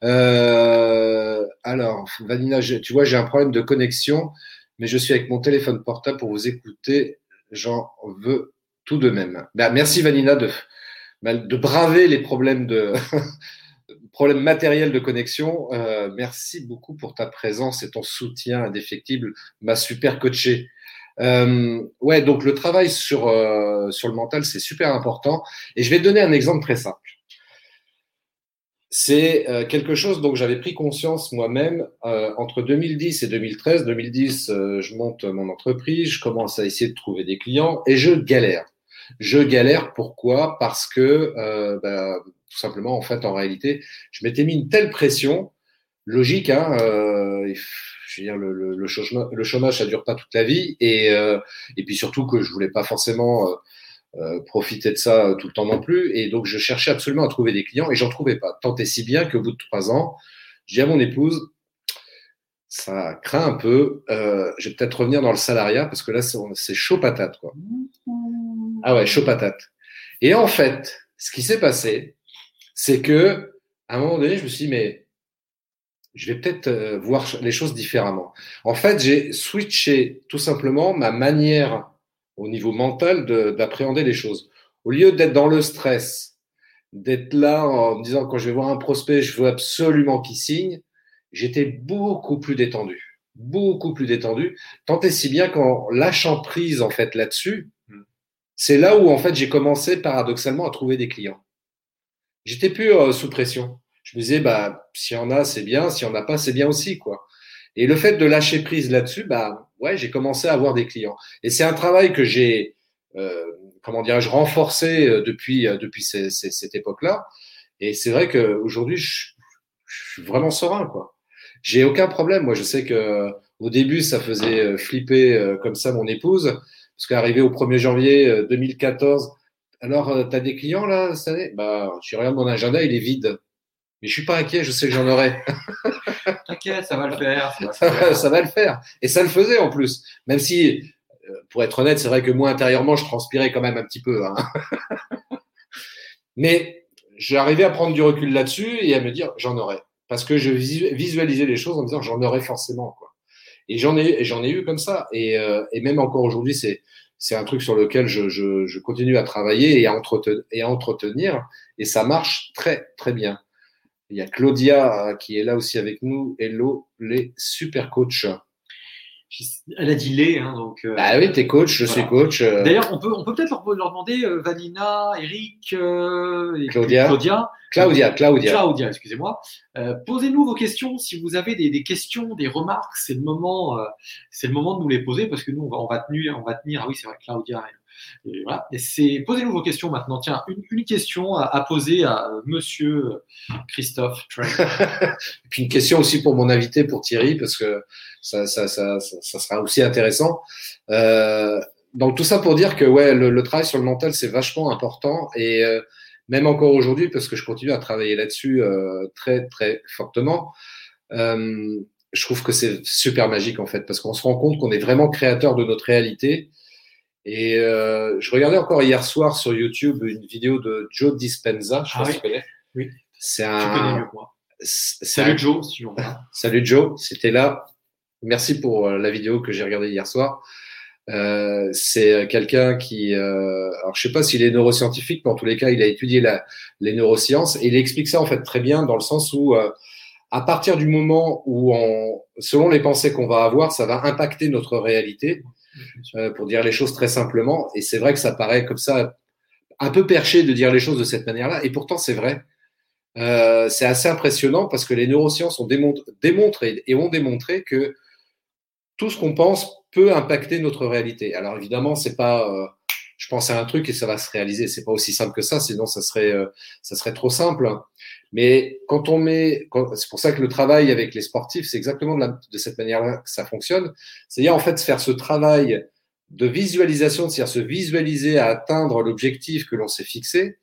Speaker 1: Euh, alors, Vanina, tu vois, j'ai un problème de connexion, mais je suis avec mon téléphone portable pour vous écouter. J'en veux tout de même. Ben, merci Vanina de, de braver les problèmes de [LAUGHS] problème matériel de connexion. Euh, merci beaucoup pour ta présence et ton soutien indéfectible, m'a super coaché. Euh, ouais, donc le travail sur, euh, sur le mental, c'est super important. Et je vais te donner un exemple très simple. C'est euh, quelque chose dont j'avais pris conscience moi-même euh, entre 2010 et 2013. 2010, euh, je monte mon entreprise, je commence à essayer de trouver des clients et je galère. Je galère pourquoi? Parce que bah, tout simplement, en fait, en réalité, je m'étais mis une telle pression, logique, hein, euh, je veux dire, le, le, le, chômage, le chômage, ça dure pas toute la vie, et, euh, et puis surtout que je voulais pas forcément euh, profiter de ça tout le temps non plus. Et donc, je cherchais absolument à trouver des clients et j'en trouvais pas. Tant et si bien qu'au bout de trois ans, j'ai dit à mon épouse, ça craint un peu. Euh, je vais peut-être revenir dans le salariat parce que là, c'est chaud patate, quoi. Ah ouais, chaud patate. Et en fait, ce qui s'est passé, c'est que à un moment donné, je me suis dit, mais je vais peut-être euh, voir les choses différemment. En fait, j'ai switché tout simplement ma manière au niveau mental d'appréhender les choses. Au lieu d'être dans le stress, d'être là en me disant quand je vais voir un prospect, je veux absolument qu'il signe, j'étais beaucoup plus détendu, beaucoup plus détendu. Tant et si bien qu'en lâchant prise en fait là-dessus, hmm. c'est là où en fait j'ai commencé paradoxalement à trouver des clients. J'étais plus euh, sous pression. Je me disais bah s'il y a c'est bien, s'il y en a pas c'est bien aussi quoi. Et le fait de lâcher prise là-dessus, bah ouais j'ai commencé à avoir des clients. Et c'est un travail que j'ai euh, comment dirais-je renforcé euh, depuis depuis cette époque-là. Et c'est vrai qu'aujourd'hui je, je suis vraiment serein quoi. J'ai aucun problème. Moi, je sais que au début, ça faisait euh, flipper euh, comme ça mon épouse, parce qu'arrivé au 1er janvier 2014, euh, alors tu as des clients là cette année? Bah, je regarde mon agenda, il est vide. Mais je suis pas inquiet, je sais que j'en aurai. [LAUGHS]
Speaker 2: T'inquiète, ça va le faire.
Speaker 1: Ça va, le faire. Et ça le faisait en plus. Même si, pour être honnête, c'est vrai que moi intérieurement, je transpirais quand même un petit peu. Hein. [LAUGHS] Mais j'arrivais à prendre du recul là-dessus et à me dire, j'en aurai parce que je visualisais les choses en me disant j'en aurai forcément quoi. Et j'en ai j'en ai eu comme ça et, euh, et même encore aujourd'hui c'est c'est un truc sur lequel je, continue à travailler et à, entretenir, et à entretenir et ça marche très très bien. Il y a Claudia euh, qui est là aussi avec nous. Hello les super coachs.
Speaker 2: Elle a dit les, hein, donc.
Speaker 1: Euh, bah oui, t'es coach, je suis coach.
Speaker 2: Euh. D'ailleurs, on peut, on peut peut-être leur, leur, demander, euh, Vanina, Eric,
Speaker 1: et Claudia.
Speaker 2: Claudia.
Speaker 1: Claudia, Claudia.
Speaker 2: Claudia, excusez-moi. Posez-nous vos questions. Si vous avez des, des questions, des remarques, c'est le moment, c'est le moment de nous les poser parce que nous, on va, on va tenir, on va tenir. Ah oui, c'est vrai, Claudia. C'est, posez-nous vos questions maintenant. Tiens, une, question à, poser à Monsieur Christophe. [LAUGHS]
Speaker 1: Et puis une question aussi pour mon invité, pour Thierry, parce que ça, sera aussi intéressant. Euh, donc tout ça pour dire que ouais, le, travail sur le mental c'est vachement important et euh, même encore aujourd'hui parce que je continue à travailler là-dessus euh, très très fortement. Euh, je trouve que c'est super magique en fait parce qu'on se rend compte qu'on est vraiment créateur de notre réalité. Et euh, je regardais encore hier soir sur YouTube une vidéo de Joe Dispenza, je sais ah pas si tu connais.
Speaker 2: Oui.
Speaker 1: C'est un.
Speaker 2: mieux que moi. Salut Joe, si
Speaker 1: Salut Joe, c'était là merci pour euh, la vidéo que j'ai regardée hier soir. Euh, c'est quelqu'un qui, euh, alors je sais pas s'il est neuroscientifique, mais en tous les cas, il a étudié la, les neurosciences et il explique ça en fait très bien dans le sens où, euh, à partir du moment où, on, selon les pensées qu'on va avoir, ça va impacter notre réalité, euh, pour dire les choses très simplement. Et c'est vrai que ça paraît comme ça un peu perché de dire les choses de cette manière-là, et pourtant c'est vrai. Euh, c'est assez impressionnant parce que les neurosciences ont démontré et ont démontré que tout ce qu'on pense peut impacter notre réalité. Alors évidemment, c'est pas, euh, je pense à un truc et ça va se réaliser. C'est pas aussi simple que ça, sinon ça serait, euh, ça serait trop simple. Mais quand on met, c'est pour ça que le travail avec les sportifs, c'est exactement de, la, de cette manière-là que ça fonctionne. C'est-à-dire en fait faire ce travail de visualisation, c'est-à-dire se visualiser à atteindre l'objectif que l'on s'est fixé,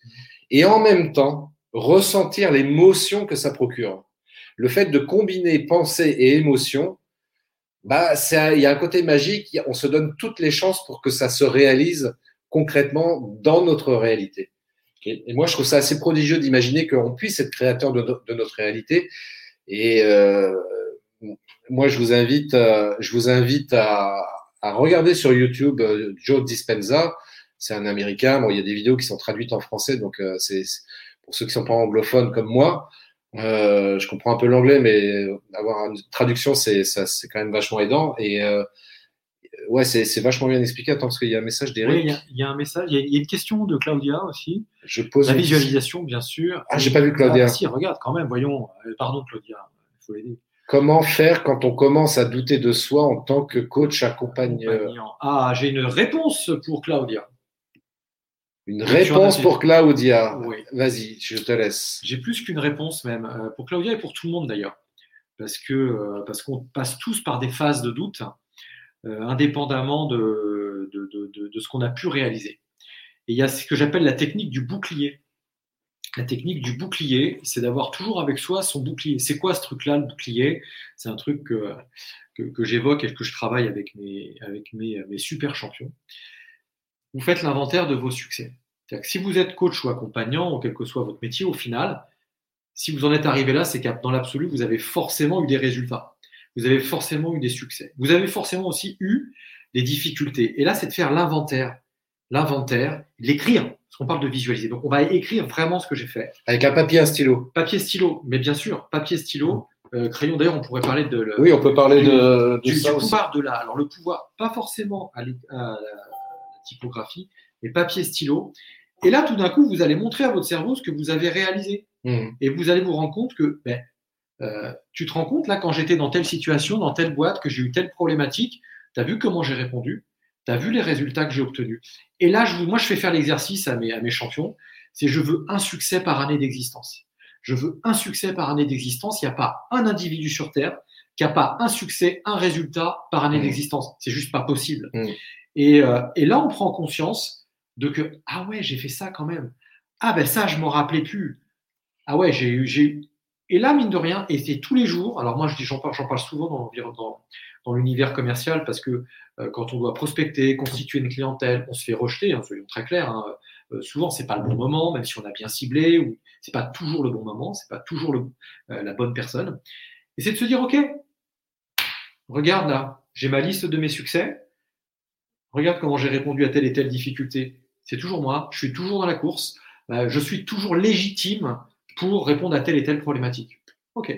Speaker 1: et en même temps ressentir l'émotion que ça procure. Le fait de combiner pensée et émotion, bah, il y a un côté magique, on se donne toutes les chances pour que ça se réalise concrètement dans notre réalité. Et moi, je trouve ça assez prodigieux d'imaginer qu'on puisse être créateur de, notre réalité. Et euh, moi, je vous invite, euh, je vous invite à, regarder sur YouTube euh, Joe Dispenza. C'est un Américain. Bon, il y a des vidéos qui sont traduites en français, donc c'est pour ceux qui sont pas anglophones comme moi. Je comprends un peu l'anglais, mais avoir une traduction, c'est quand même vachement aidant. Et ouais, c'est vachement bien expliqué. Attends, parce qu'il y a un message d'Eric.
Speaker 2: Oui, il y, a un message. Il y, a une question de Claudia aussi.
Speaker 1: Je pose
Speaker 2: la visualisation, bien sûr.
Speaker 1: Ah, j'ai pas vu Claudia.
Speaker 2: Ah, si, regarde quand même. Voyons. Euh, pardon, Claudia. Il faut l'aider.
Speaker 1: Comment faire quand on commence à douter de soi en tant que coach accompagnant
Speaker 2: Ah, j'ai une réponse pour Claudia.
Speaker 1: Une réponse pour Claudia. Oui. Vas-y, je te laisse.
Speaker 2: J'ai plus qu'une réponse même, euh, pour Claudia et pour tout le monde d'ailleurs. Parce que euh, parce qu'on passe tous par des phases de doute, indépendamment de, de, de, de, ce qu'on a pu réaliser. Et il y a ce que j'appelle la technique du bouclier. La technique du bouclier, c'est d'avoir toujours avec soi son bouclier. C'est quoi ce truc-là, le bouclier? C'est un truc que, que, j'évoque et que je travaille avec mes, avec mes, mes super champions. Vous faites l'inventaire de vos succès. Que si vous êtes coach ou accompagnant, ou quel que soit votre métier, au final, si vous en êtes arrivé là, c'est que dans l'absolu, vous avez forcément eu des résultats. Vous avez forcément eu des succès. Vous avez forcément aussi eu des difficultés. Et là, c'est de faire l'inventaire. L'inventaire, l'écrire. Parce qu'on parle de visualiser. Donc, on va écrire vraiment ce que j'ai fait.
Speaker 1: Avec un papier, un stylo.
Speaker 2: Papier, stylo. Mais bien sûr, papier, stylo. Euh, crayon, d'ailleurs, on pourrait parler de.
Speaker 1: oui, on peut parler de,
Speaker 2: du, pouvoir de là. Alors, le pouvoir, pas forcément à, la typographie, mais papier, stylo. Et là, tout d'un coup, vous allez montrer à votre cerveau ce que vous avez réalisé. Hmm. Et vous allez vous rendre compte que ben, euh, tu te rends compte là quand j'étais dans telle situation, dans telle boîte, que j'ai eu telle problématique, tu as vu comment j'ai répondu, tu as vu les résultats que j'ai obtenus? Et là, je, moi, je fais faire l'exercice à mes, à mes champions, c'est je veux un succès par année d'existence. Je veux un succès par année d'existence. Il n'y a pas un individu sur Terre qui n'a pas un succès, un résultat par année mmh. d'existence. C'est juste pas possible. Mmh. Et, euh, et, là, on prend conscience de que, ah ouais, j'ai fait ça quand même. Ah ben ça, je m'en rappelais plus. Ah ouais, j'ai eu, j'ai et là, mine de rien, et c'est tous les jours, alors moi j'en parle, parle souvent dans, l'univers commercial parce que euh, quand on doit prospecter, constituer une clientèle, on se fait rejeter, hein, soyons très clairs. Hein, euh, souvent, c'est pas le bon moment, même si on a bien ciblé, ou c'est pas toujours le bon moment, c'est pas toujours euh, la bonne personne. Et c'est de se dire, ok, regarde là, j'ai ma liste de mes succès, regarde comment j'ai répondu à telle et telle difficulté. C'est toujours moi, je suis toujours dans la course, je suis toujours légitime pour répondre à telle et telle problématique. Ok.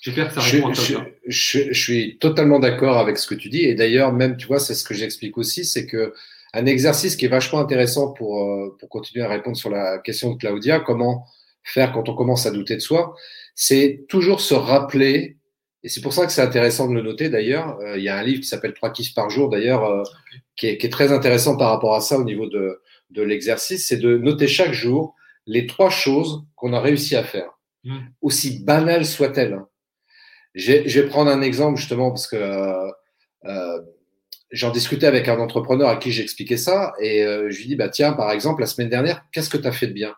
Speaker 2: J'espère que ça répond à
Speaker 1: je, je, je, suis totalement d'accord avec ce que tu dis. Et d'ailleurs, même, tu vois, c'est ce que j'explique aussi, c'est que un exercice qui est vachement intéressant pour, euh, pour continuer à répondre sur la question de Claudia, comment faire quand on commence à douter de soi, c'est toujours se rappeler, et c'est pour ça que c'est intéressant de le noter d'ailleurs, euh, il y a un livre qui s'appelle Trois kiffs par jour d'ailleurs, euh, qui, est, qui, est, très intéressant par rapport à ça au niveau de, de l'exercice, c'est de noter chaque jour les trois choses qu'on a réussi à faire, mmh. aussi banales soient-elles. Je vais prendre un exemple justement parce que euh, euh, j'en discutais avec un entrepreneur à qui j'expliquais ça et euh, je lui dis bah tiens par exemple la semaine dernière qu'est-ce que tu as fait de bien?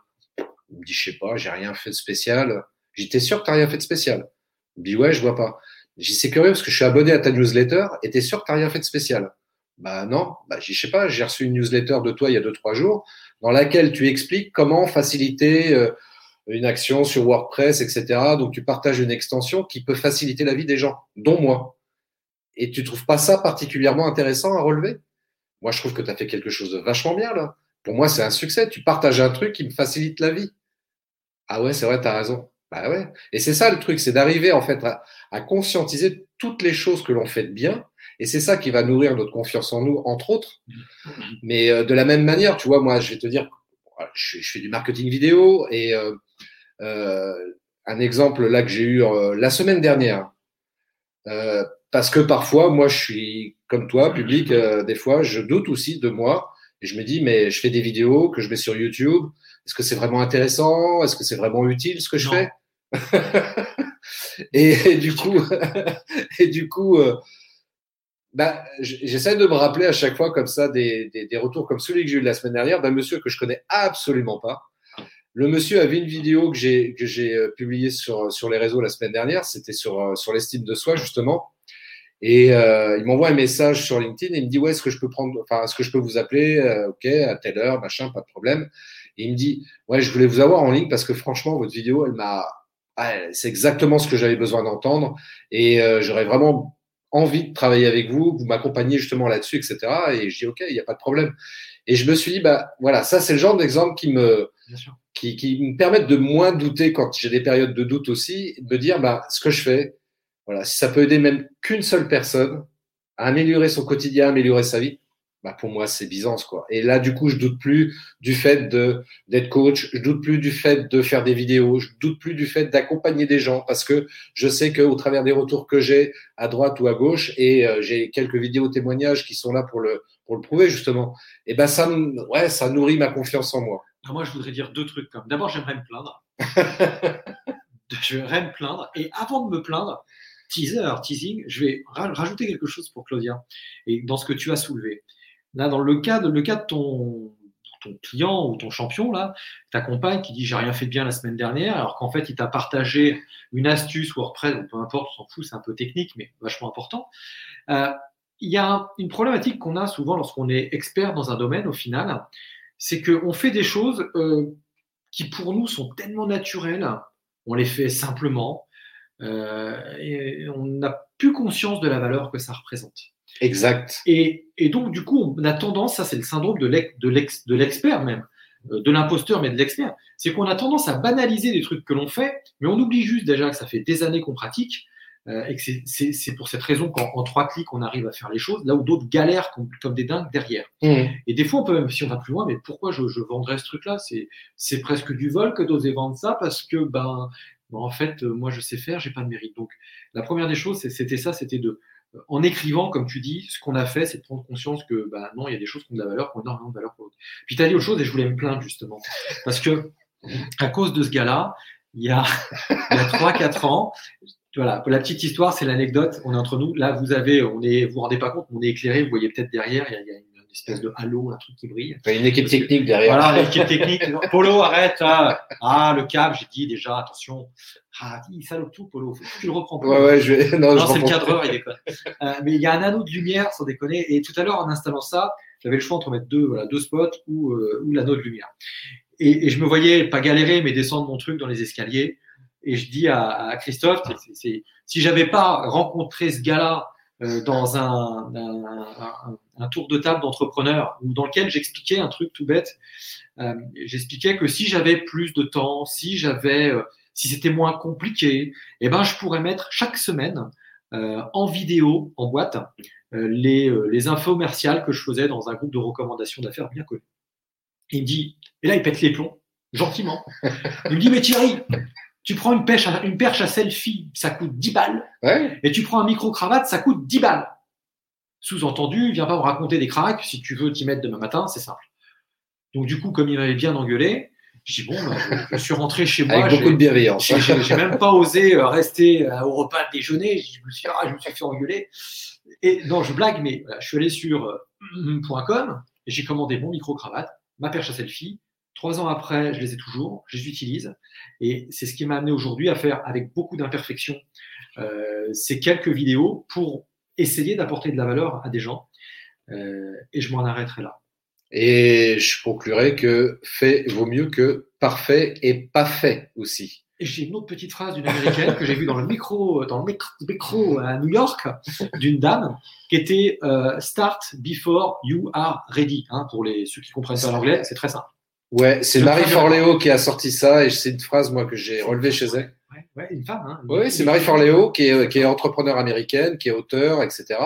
Speaker 1: Il me dit je sais pas j'ai rien fait de spécial. J'étais sûr que tu rien fait de spécial? Il me dit ouais je vois pas. J'ai c'est curieux parce que je suis abonné à ta newsletter et t'es sûr que t'as rien fait de spécial? Bah non, bah je sais pas, j'ai reçu une newsletter de toi il y a deux trois jours dans laquelle tu expliques comment faciliter euh, une action sur WordPress, etc. Donc tu partages une extension qui peut faciliter la vie des gens, dont moi. Et tu trouves pas ça particulièrement intéressant à relever? Moi, je trouve que tu as fait quelque chose de vachement bien là. Pour moi, c'est un succès. Tu partages un truc qui me facilite la vie. Ah ouais, c'est vrai, tu as raison. Bah ouais. Et c'est ça le truc, c'est d'arriver en fait à, à, conscientiser toutes les choses que l'on fait de bien et c'est ça qui va nourrir notre confiance en nous, entre autres. Mais euh, de la même manière, tu vois, moi, je vais te dire, je, fais du marketing vidéo et euh, euh, un exemple là que j'ai eu la semaine dernière, parce que parfois, moi, je suis comme toi, public, des fois, je doute aussi de moi et je me dis, mais je fais des vidéos que je mets sur YouTube. Est-ce que c'est vraiment intéressant? Est-ce que c'est vraiment utile ce que je fais? [LAUGHS] Et, du coup, [LAUGHS] et du coup, bah, j'essaie de me rappeler à chaque fois comme ça des, des, des retours comme celui que j'ai eu la semaine dernière d'un monsieur que je connais absolument pas. Le monsieur avait une vidéo que j'ai que j'ai euh, publiée sur sur les réseaux la semaine dernière. C'était sur euh, sur l'estime de soi justement. Et euh, il m'envoie un message sur LinkedIn et il me dit ouais est-ce que je peux prendre enfin est-ce que je peux vous appeler? Euh, ok à telle heure machin pas de problème. Et il me dit ouais je voulais vous avoir en ligne parce que franchement votre vidéo elle m'a ah, c'est exactement ce que j'avais besoin d'entendre et j'aurais vraiment envie de travailler avec vous, vous m'accompagnez justement là-dessus, etc. Et je dis, OK, il n'y a pas de problème. Et je me suis dit, bah, voilà, ça, c'est le genre d'exemple qui me, qui, qui, me permettent de moins douter quand j'ai des périodes de doute aussi, de me dire, bah, ce que je fais, voilà, si ça peut aider même qu'une seule personne à améliorer son quotidien, améliorer sa vie, bah pour moi c'est Byzance quoi. Et là du coup je doute plus du fait de d'être coach, je doute plus du fait de faire des vidéos, je doute plus du fait d'accompagner des gens parce que je sais que au travers des retours que j'ai à droite ou à gauche et euh, j'ai quelques vidéos témoignages qui sont là pour le pour le prouver justement. Et ben ça ouais ça nourrit ma confiance en moi.
Speaker 2: moi je voudrais dire deux trucs comme d'abord j'aimerais me plaindre. [LAUGHS] j'aimerais me plaindre et avant de me plaindre teaser teasing je vais rajouter quelque chose pour Claudia et dans ce que tu as soulevé Là, dans le cas de, ton, client ou ton champion là t'accompagne qui dit j'ai rien fait de bien la semaine dernière alors qu'en fait il t'a partagé une astuce WordPress ou peu importe on s'en fout c'est un peu technique mais vachement important. Euh, il y a une problématique qu'on a souvent lorsqu'on est expert dans un domaine au final c'est qu'on fait des choses euh, qui pour nous sont tellement naturelles. On les fait simplement euh, et on n'a plus conscience de la valeur que ça représente
Speaker 1: Exact.
Speaker 2: et, et donc, du coup, on a tendance, ça c'est le syndrome de l'ex- de l'ex- de l'expert même, euh, de l'imposteur, mais de l'expert, c'est qu'on a tendance à banaliser des trucs que l'on fait, mais on oublie juste déjà que ça fait des années qu'on pratique, euh, et que c'est- c'est c'est pour cette raison qu'en en trois clics, on arrive à faire les choses, là où d'autres galèrent comme, comme des dingues derrière.
Speaker 1: Mmh.
Speaker 2: Et des fois, on peut même, si on va plus loin, mais pourquoi je, je vendrais ce truc-là? C'est c'est presque du vol que d'oser vendre ça parce que, ben, ben, en fait, euh, moi, je sais faire, j'ai pas de mérite. Donc, la première des choses, c'était ça, c'était de, en écrivant, comme tu dis, ce qu'on a fait, c'est de prendre conscience que, ben, non, il y a des choses qui ont de la valeur, qui ont énormément de valeur pour l'autre. Puis, tu as dit autre chose et je voulais me plaindre, justement. Parce que, à cause de ce gars-là, il y a, [LAUGHS] il y a 3-4 ans, voilà, pour la petite histoire, c'est l'anecdote, on est entre nous. Là, vous avez, on est, vous vous rendez pas compte, on est éclairé, vous voyez peut-être derrière, il y a, il y a une espèce de halo, un truc qui brille.
Speaker 1: Il y a une équipe technique derrière.
Speaker 2: Voilà, l'équipe [LAUGHS] technique. Polo, arrête. Ah, ah, le câble, j'ai dit déjà, attention. Ah, il salope tout, Polo. Faut que tu le reprends. Polo.
Speaker 1: Ouais, ouais, je vais. [LAUGHS] Non,
Speaker 2: c'est le cadreur, il déconne. Euh, mais il y a un anneau de lumière, sans déconner. Et tout à l'heure, en installant ça, j'avais le choix entre mettre deux, voilà, deux spots ou, euh, ou l'anneau de lumière. Et, et je me voyais pas galérer, mais descendre mon truc dans les escaliers. Et je dis à, à Christophe, c'est- c'est- c'est- si j'avais pas rencontré ce gars-là dans un, tour de table d'entrepreneur ou dans lequel j'expliquais un truc tout bête, euh, j'expliquais que si j'avais plus de temps, si j'avais, euh, si c'était moins compliqué, eh ben je pourrais mettre chaque semaine euh, en vidéo, en boîte, euh, les, euh, les infos commerciales que je faisais dans un groupe de recommandations d'affaires bien connu. Il me dit, et là il pète les plombs, gentiment. Il me dit, mais Thierry, tu prends une, pêche, une perche à selfie, ça coûte 10 balles,
Speaker 1: Ouais.
Speaker 2: et tu prends un micro-cravate, ça coûte 10 balles. Sous-entendu, viens pas me raconter des cracks, si tu veux t'y mettre demain matin, c'est simple. Donc du coup, comme il m'avait bien engueulé, je dis bon, bah, je, je suis rentré chez moi.
Speaker 1: Avec beaucoup de bienveillance.
Speaker 2: j'ai- J'ai même pas osé euh, rester euh, au repas de déjeuner. Je me suis, ah, je me suis fait engueuler. Et non, je blague, mais voilà, je suis allé sur euh, .com et j'ai commandé mon micro-cravate, ma perche à selfie. Trois ans après, je les ai toujours, je les utilise. Et c'est ce qui m'a amené aujourd'hui à faire, avec beaucoup d'imperfections, euh, ces quelques vidéos pour essayer d'apporter de la valeur à des gens. Euh, et je m'en arrêterai là.
Speaker 1: Et je conclurai que fait vaut mieux que parfait et pas fait aussi.
Speaker 2: Et j'ai une autre petite phrase d'une américaine que j'ai vue dans le micro, dans le micro, à New York, d'une dame qui était euh, Start before you are ready. Hein, pour les ceux qui comprennent pas l'anglais, c'est très simple.
Speaker 1: Ouais, c'est Marie Forléo qui a sorti ça et c'est une phrase moi que j'ai relevée chez elle.
Speaker 2: Ouais, ouais, une femme. Hein,
Speaker 1: Oui, c'est Marie Forléo qui est, qui est entrepreneur américaine, qui est auteur, etc.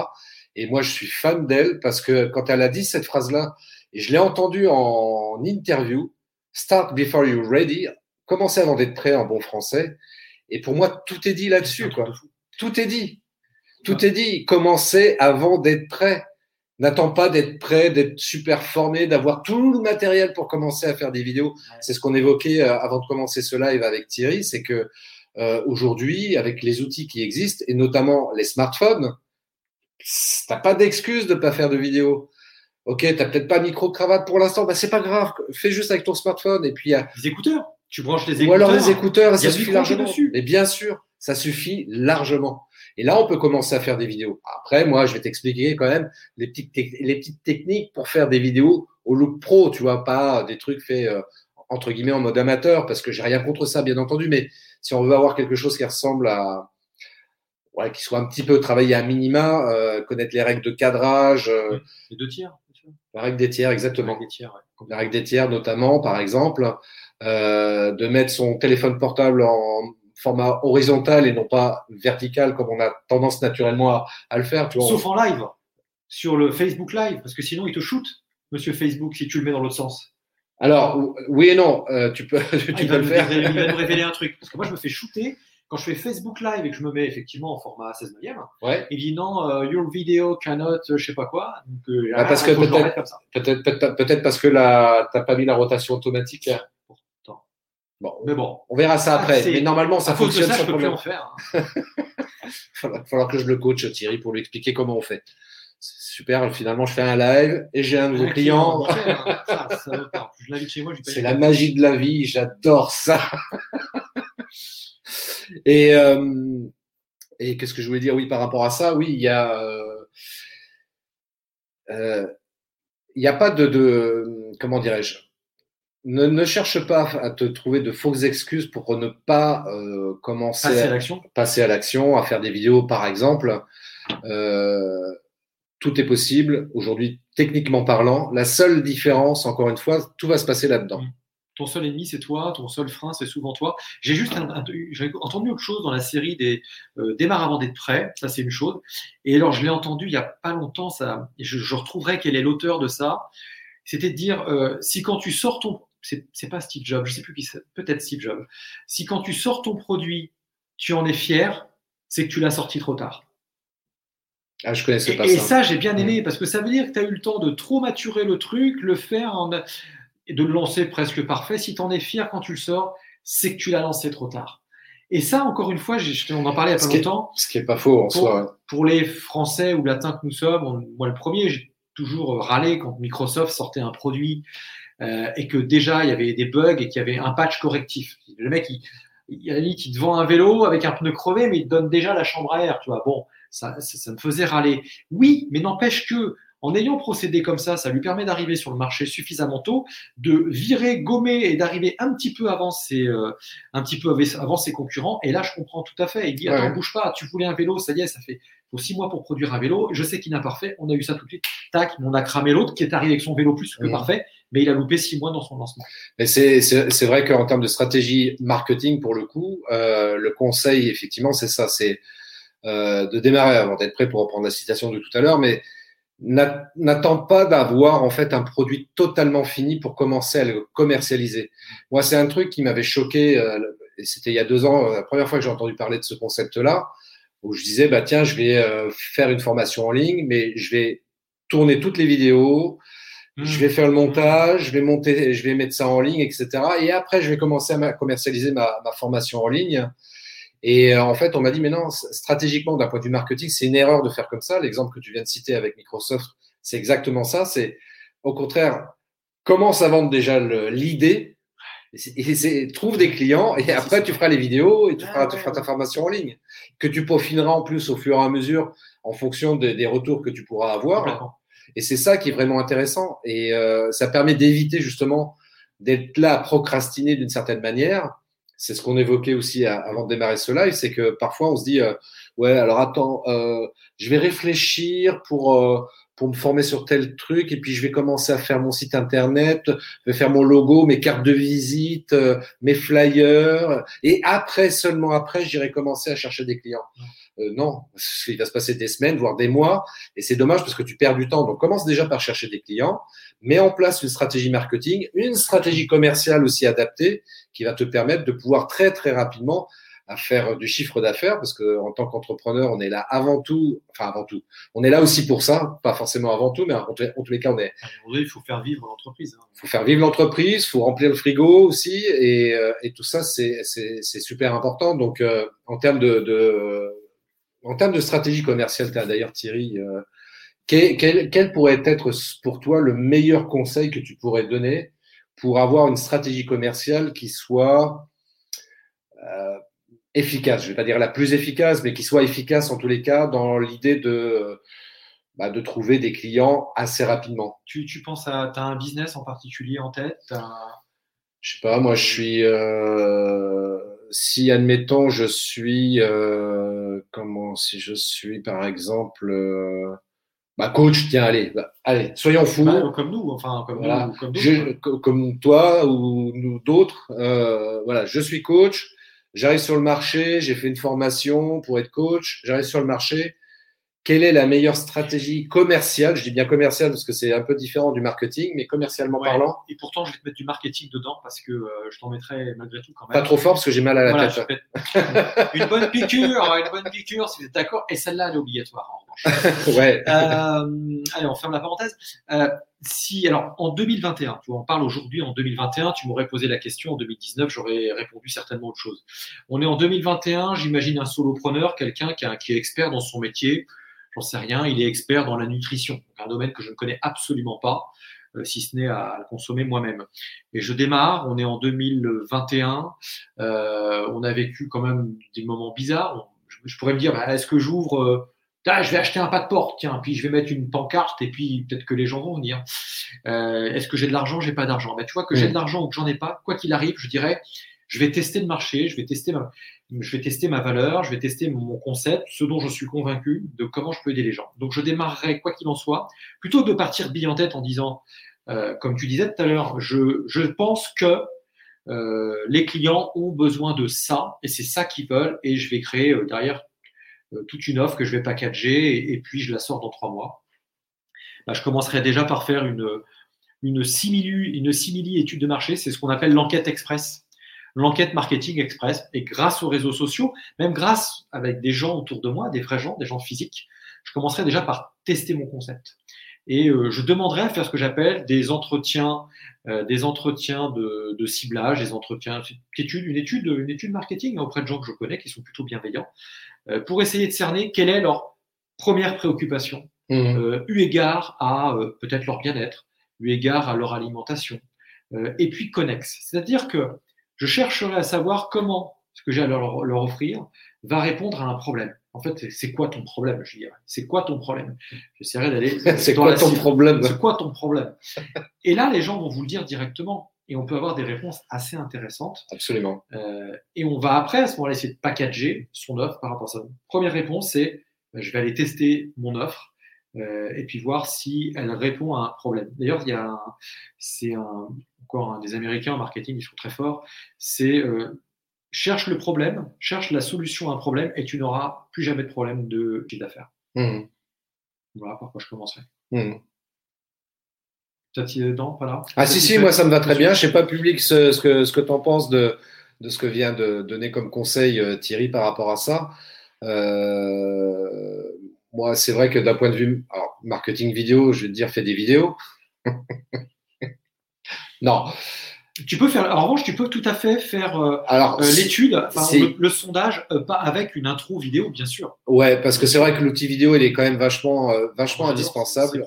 Speaker 1: Et moi, je suis fan d'elle parce que quand elle a dit cette phrase-là, et je l'ai entendue en interview, Start before you're ready, commencez avant d'être prêt en bon français. Et pour moi, tout est dit là-dessus, quoi. Tout est dit. Tout est dit. Commencez avant d'être prêt. N'attends pas d'être prêt, d'être super formé, d'avoir tout le matériel pour commencer à faire des vidéos. C'est ce qu'on évoquait euh, avant de commencer ce live avec Thierry, c'est que euh, aujourd'hui, avec les outils qui existent, et notamment les smartphones, t'as pas d'excuse de pas faire de vidéo. Ok, t'as peut-être pas micro-cravate pour l'instant, bah c'est pas grave, fais juste avec ton smartphone et puis a-
Speaker 2: Les écouteurs. Tu branches les
Speaker 1: ou
Speaker 2: écouteurs.
Speaker 1: alors les écouteurs, ça suffit largement.
Speaker 2: dessus.
Speaker 1: Mais bien sûr, ça suffit largement. Et là, on peut commencer à faire des vidéos. Après, moi, je vais t'expliquer quand même les petites, tec- les petites techniques pour faire des vidéos au look pro, tu vois, pas des trucs faits euh, entre guillemets en mode amateur, parce que j'ai rien contre ça, bien entendu. Mais si on veut avoir quelque chose qui ressemble à, ouais, qui soit un petit peu travaillé à minima, euh, connaître les règles de cadrage, euh,
Speaker 2: Les deux tiers.
Speaker 1: la règle des tiers, exactement
Speaker 2: Les tiers. ouais.
Speaker 1: la règle des tiers notamment, par exemple, euh, de mettre son téléphone portable en format horizontal et non pas vertical comme on a tendance naturellement à, à le faire. Tu vois.
Speaker 2: Sauf en live, sur le Facebook Live, parce que sinon il te shoot, Monsieur Facebook, si tu le mets dans l'autre sens.
Speaker 1: Alors, ou- oui et non, euh, tu peux, [LAUGHS] tu
Speaker 2: Ah,
Speaker 1: peux le faire.
Speaker 2: révéler, il va me révéler un truc. Parce que moi, je me fais shooter quand je fais Facebook Live et que je me mets effectivement en format 16 neuvième.
Speaker 1: Ouais,
Speaker 2: Il dit non, euh, your video cannot, euh, je sais pas quoi. Donc, euh,
Speaker 1: Bah, parce que peut-être- peut-être peut-être peut-être parce que la t'as pas mis la rotation automatique.
Speaker 2: Pourtant.
Speaker 1: Bon,
Speaker 2: Mais bon,
Speaker 1: on verra ça
Speaker 2: Ah,
Speaker 1: après. Mais normalement, ça fonctionne
Speaker 2: ça, je peux plus en faire. [LAUGHS]
Speaker 1: Il va falloir que je le coach Thierry pour lui expliquer comment on fait. super. Finalement, je fais un live et j'ai un nouveau client. C'est la magie de la vie. J'adore ça. [LAUGHS] et euh, et qu'est-ce que je voulais dire? Oui, par rapport à ça, oui, il y a. Euh, euh, il n'y a pas de, de comment dirais-je? Ne, ne, cherche pas à te trouver de fausses excuses pour ne pas euh, commencer
Speaker 2: passer à,
Speaker 1: l'action. passer à l'action, à faire des vidéos par exemple. Euh, tout est possible aujourd'hui, techniquement parlant. La seule différence, encore une fois, tout va se passer là-dedans. Mmh.
Speaker 2: Ton seul ennemi, c'est toi. Ton seul frein, c'est souvent toi. J'ai juste j'ai entendu autre chose dans la série des euh, Démarre avant d'être prêt. Ça, c'est une chose. Et alors, je l'ai entendu il y a pas longtemps. Ça, je, je retrouverai quel est l'auteur de ça. C'était de dire si quand tu sors ton c'est pas Steve Jobs, je sais plus qui c'est, peut-être Steve Jobs. Si quand tu sors ton produit, tu en es fier, c'est que tu l'as sorti trop tard.
Speaker 1: Ah, je connaissais
Speaker 2: pas
Speaker 1: et,
Speaker 2: ça. Et ça, j'ai bien aimé parce que ça veut dire que tu as eu le temps de trop maturer le truc, le faire et de le lancer presque parfait. Si tu en es fier quand tu le sors, c'est que tu l'as lancé trop tard. Et ça, encore une fois, on en parlait il y a pas longtemps.
Speaker 1: ce qui est pas faux en
Speaker 2: pour,
Speaker 1: soi.
Speaker 2: Pour les Français ou Latins que nous sommes, moi le premier, j'ai toujours râlé quand Microsoft sortait un produit euh, et que déjà il y avait des bugs et qu'il y avait un patch correctif. Le mec, il, il, il te vend un vélo avec un pneu crevé, mais il te donne déjà la chambre à air, tu vois. Bon, ça, ça, ça me faisait râler. Oui, mais n'empêche que en ayant procédé comme ça, ça lui permet d'arriver sur le marché suffisamment tôt, de virer, gommer et d'arriver un petit peu avant ses, euh, un petit peu avant ses concurrents. Et là, je comprends tout à fait. Il dit, attends, bouge pas, tu voulais un vélo, ça y est, ça fait faut six mois pour produire un vélo. Je sais qu'il n'a pas parfait. On a eu ça tout de suite. Tac, on a cramé l'autre qui est arrivé avec son vélo plus que parfait, mais il a loupé six mois dans son lancement.
Speaker 1: Mais c'est, c'est, vrai qu'en termes de stratégie marketing, pour le coup, euh, le conseil, effectivement, c'est ça, c'est euh, de démarrer avant d'être prêt pour reprendre la citation de tout à l'heure, mais n'attends pas d'avoir en fait un produit totalement fini pour commencer à le commercialiser. Moi, c'est un truc qui m'avait choqué. Euh, c'était il y a deux ans, la première fois que j'ai entendu parler de ce concept-là où je disais, bah, tiens, je vais euh, faire une formation en ligne, mais je vais tourner toutes les vidéos, je mmh. vais faire le montage, je vais monter, je vais mettre ça en ligne, etc. Et après, je vais commencer à commercialiser ma, ma formation en ligne. Et euh, en fait, on m'a dit, mais non, stratégiquement, d'un point de vue marketing, c'est une erreur de faire comme ça. L'exemple que tu viens de citer avec Microsoft, c'est exactement ça. C'est au contraire, commence à vendre déjà l'idée et trouve des clients et après tu feras les vidéos et tu feras, tu feras ta formation en ligne que tu peaufineras en plus au fur et à mesure en fonction des retours que tu pourras avoir. Et c'est ça qui est vraiment intéressant et euh, ça permet d'éviter justement d'être là à procrastiner d'une certaine manière. C'est ce qu'on évoquait aussi avant de démarrer ce live, c'est que parfois on se dit euh, ouais alors attends, euh, je vais réfléchir pour euh, pour me former sur tel truc et puis je vais commencer à faire mon site internet, je vais faire mon logo, mes cartes de visite, euh, mes flyers et après seulement après j'irai commencer à chercher des clients. Euh, non, il va se passer des semaines voire des mois et c'est dommage parce que tu perds du temps. Donc commence déjà par chercher des clients, mets en place une stratégie marketing, une stratégie commerciale aussi adaptée qui va te permettre de pouvoir très très rapidement à faire du chiffre d'affaires parce que en tant qu'entrepreneur, on est là avant tout, enfin avant tout, on est là aussi pour ça, pas forcément avant tout, mais en, tous les cas, on est.
Speaker 2: il faut faire vivre l'entreprise.
Speaker 1: Il hein. faut faire vivre l'entreprise, il faut remplir le frigo aussi, et, euh, et tout ça, c'est super important. Donc, euh, en termes de, de, en termes de stratégie commerciale, tu as d'ailleurs Thierry. Euh, quel, quel, quel pourrait être pour toi le meilleur conseil que tu pourrais donner pour avoir une stratégie commerciale qui soit euh, efficace? Je ne vais pas dire la plus efficace, mais qui soit efficace en tous les cas dans l'idée de, bah, de trouver des clients assez rapidement.
Speaker 2: Tu, tu penses à as un business en particulier en tête?
Speaker 1: Je sais pas, moi je suis. Euh, si admettons je suis euh, comment si je suis par exemple euh, bah, coach, tiens, allez, bah, allez, soyons fous.
Speaker 2: Bah, comme nous, enfin, comme, nous,
Speaker 1: comme, je, comme, toi ou nous d'autres. Euh, voilà, je suis coach. J'arrive sur le marché, j'ai fait une formation pour être coach, j'arrive sur le marché. Quelle est la meilleure stratégie commerciale? Je dis bien commerciale parce que c'est un peu différent du marketing, mais commercialement parlant.
Speaker 2: Et pourtant, je vais te mettre du marketing dedans parce que euh, je t'en mettrai malgré tout quand même.
Speaker 1: Pas trop fort parce que j'ai mal à la tête. [LAUGHS]
Speaker 2: une bonne piqûre, une bonne piqûre si vous êtes d'accord. Et celle-là, elle est obligatoire en
Speaker 1: revanche. [LAUGHS] ouais.
Speaker 2: Euh, allez, on ferme la parenthèse. Euh, si, alors, en 2021, tu vois, on parle aujourd'hui en 2021, tu m'aurais posé la question en 2019, j'aurais répondu certainement autre chose. On est en 2021, j'imagine un solopreneur, quelqu'un qui, qui, est expert dans son métier, j'en sais rien, il est expert dans la nutrition, un domaine que je ne connais absolument pas, euh, si ce n'est à, consommer moi-même. Et je démarre, on est en 2021, euh, on a vécu quand même des moments bizarres. Je, pourrais me dire, bah, est-ce que j'ouvre euh, ah, je vais acheter un pas de porte, tiens, puis je vais mettre une pancarte et puis peut-être que les gens vont venir. Euh, Est-ce que j'ai de l'argent? J'ai pas d'argent. Ben, tu vois que j'ai de l'argent ou que j'en ai pas, quoi qu'il arrive, je dirais, je vais tester le marché, je vais tester ma, je vais tester ma valeur, je vais tester mon concept, ce dont je suis convaincu de comment je peux aider les gens. Donc je démarrerai quoi qu'il en soit, plutôt que de partir bille en tête en disant, euh, comme tu disais tout à l'heure, je, je pense que euh, les clients ont besoin de ça et c'est ça qu'ils veulent et je vais créer euh, derrière euh, toute une offre que je vais packager et, puis je la sors dans trois mois. Bah, je commencerai déjà par faire une, une, simili, une simili étude de marché, c'est ce qu'on appelle l'enquête express, l'enquête marketing express. Et grâce aux réseaux sociaux, même grâce avec des gens autour de moi, des vrais gens, des gens physiques, je commencerai déjà par tester mon concept. Et euh, je demanderai à faire ce que j'appelle des entretiens, euh, des entretiens de, de, ciblage, des entretiens, une étude, une étude, une étude marketing auprès de gens que je connais qui sont plutôt bienveillants, euh, pour essayer de cerner quelle est leur première préoccupation, mmh. euh, eu égard à euh, peut-être leur bien-être, eu égard à leur alimentation, et puis connexe. C'est-à-dire que je chercherai à savoir comment ce que j'ai à leur, leur, offrir va répondre à un problème. En fait, c'est quoi ton problème Je dirais? C'est quoi ton problème? J'essaierai d'aller. [LAUGHS]
Speaker 1: c'est quoi ton problème?
Speaker 2: C'est quoi ton problème? Et là, les gens vont vous le dire directement et on peut avoir des réponses assez intéressantes.
Speaker 1: Absolument.
Speaker 2: Euh, et on va après, à ce moment-là, essayer de packager son offre par rapport à ça. Première réponse, c'est ben, je vais aller tester mon offre euh, et puis voir si elle répond à un problème. D'ailleurs, il y a c'est un, encore un des Américains en marketing, ils sont très forts, c'est euh, cherche le problème, cherche la solution à un problème et tu n'auras plus jamais de problème de chiffre d'affaires. Mmh. Voilà par quoi je commencerai. Mmh.
Speaker 1: Ah si, si, moi ça me va très bien. Je sais pas public ce, ce que, ce que tu en penses de, de ce que vient de donner comme conseil euh, Thierry par rapport à ça. Euh, moi, c'est vrai que d'un point de vue alors, marketing vidéo, je vais te dire, fais des vidéos. [LAUGHS] non.
Speaker 2: Tu peux faire, en revanche, tu peux tout à fait faire euh, alors l'étude, le, sondage, pas avec une intro vidéo, bien sûr.
Speaker 1: Ouais, parce que c'est vrai que l'outil vidéo, il est quand même vachement, vachement indispensable.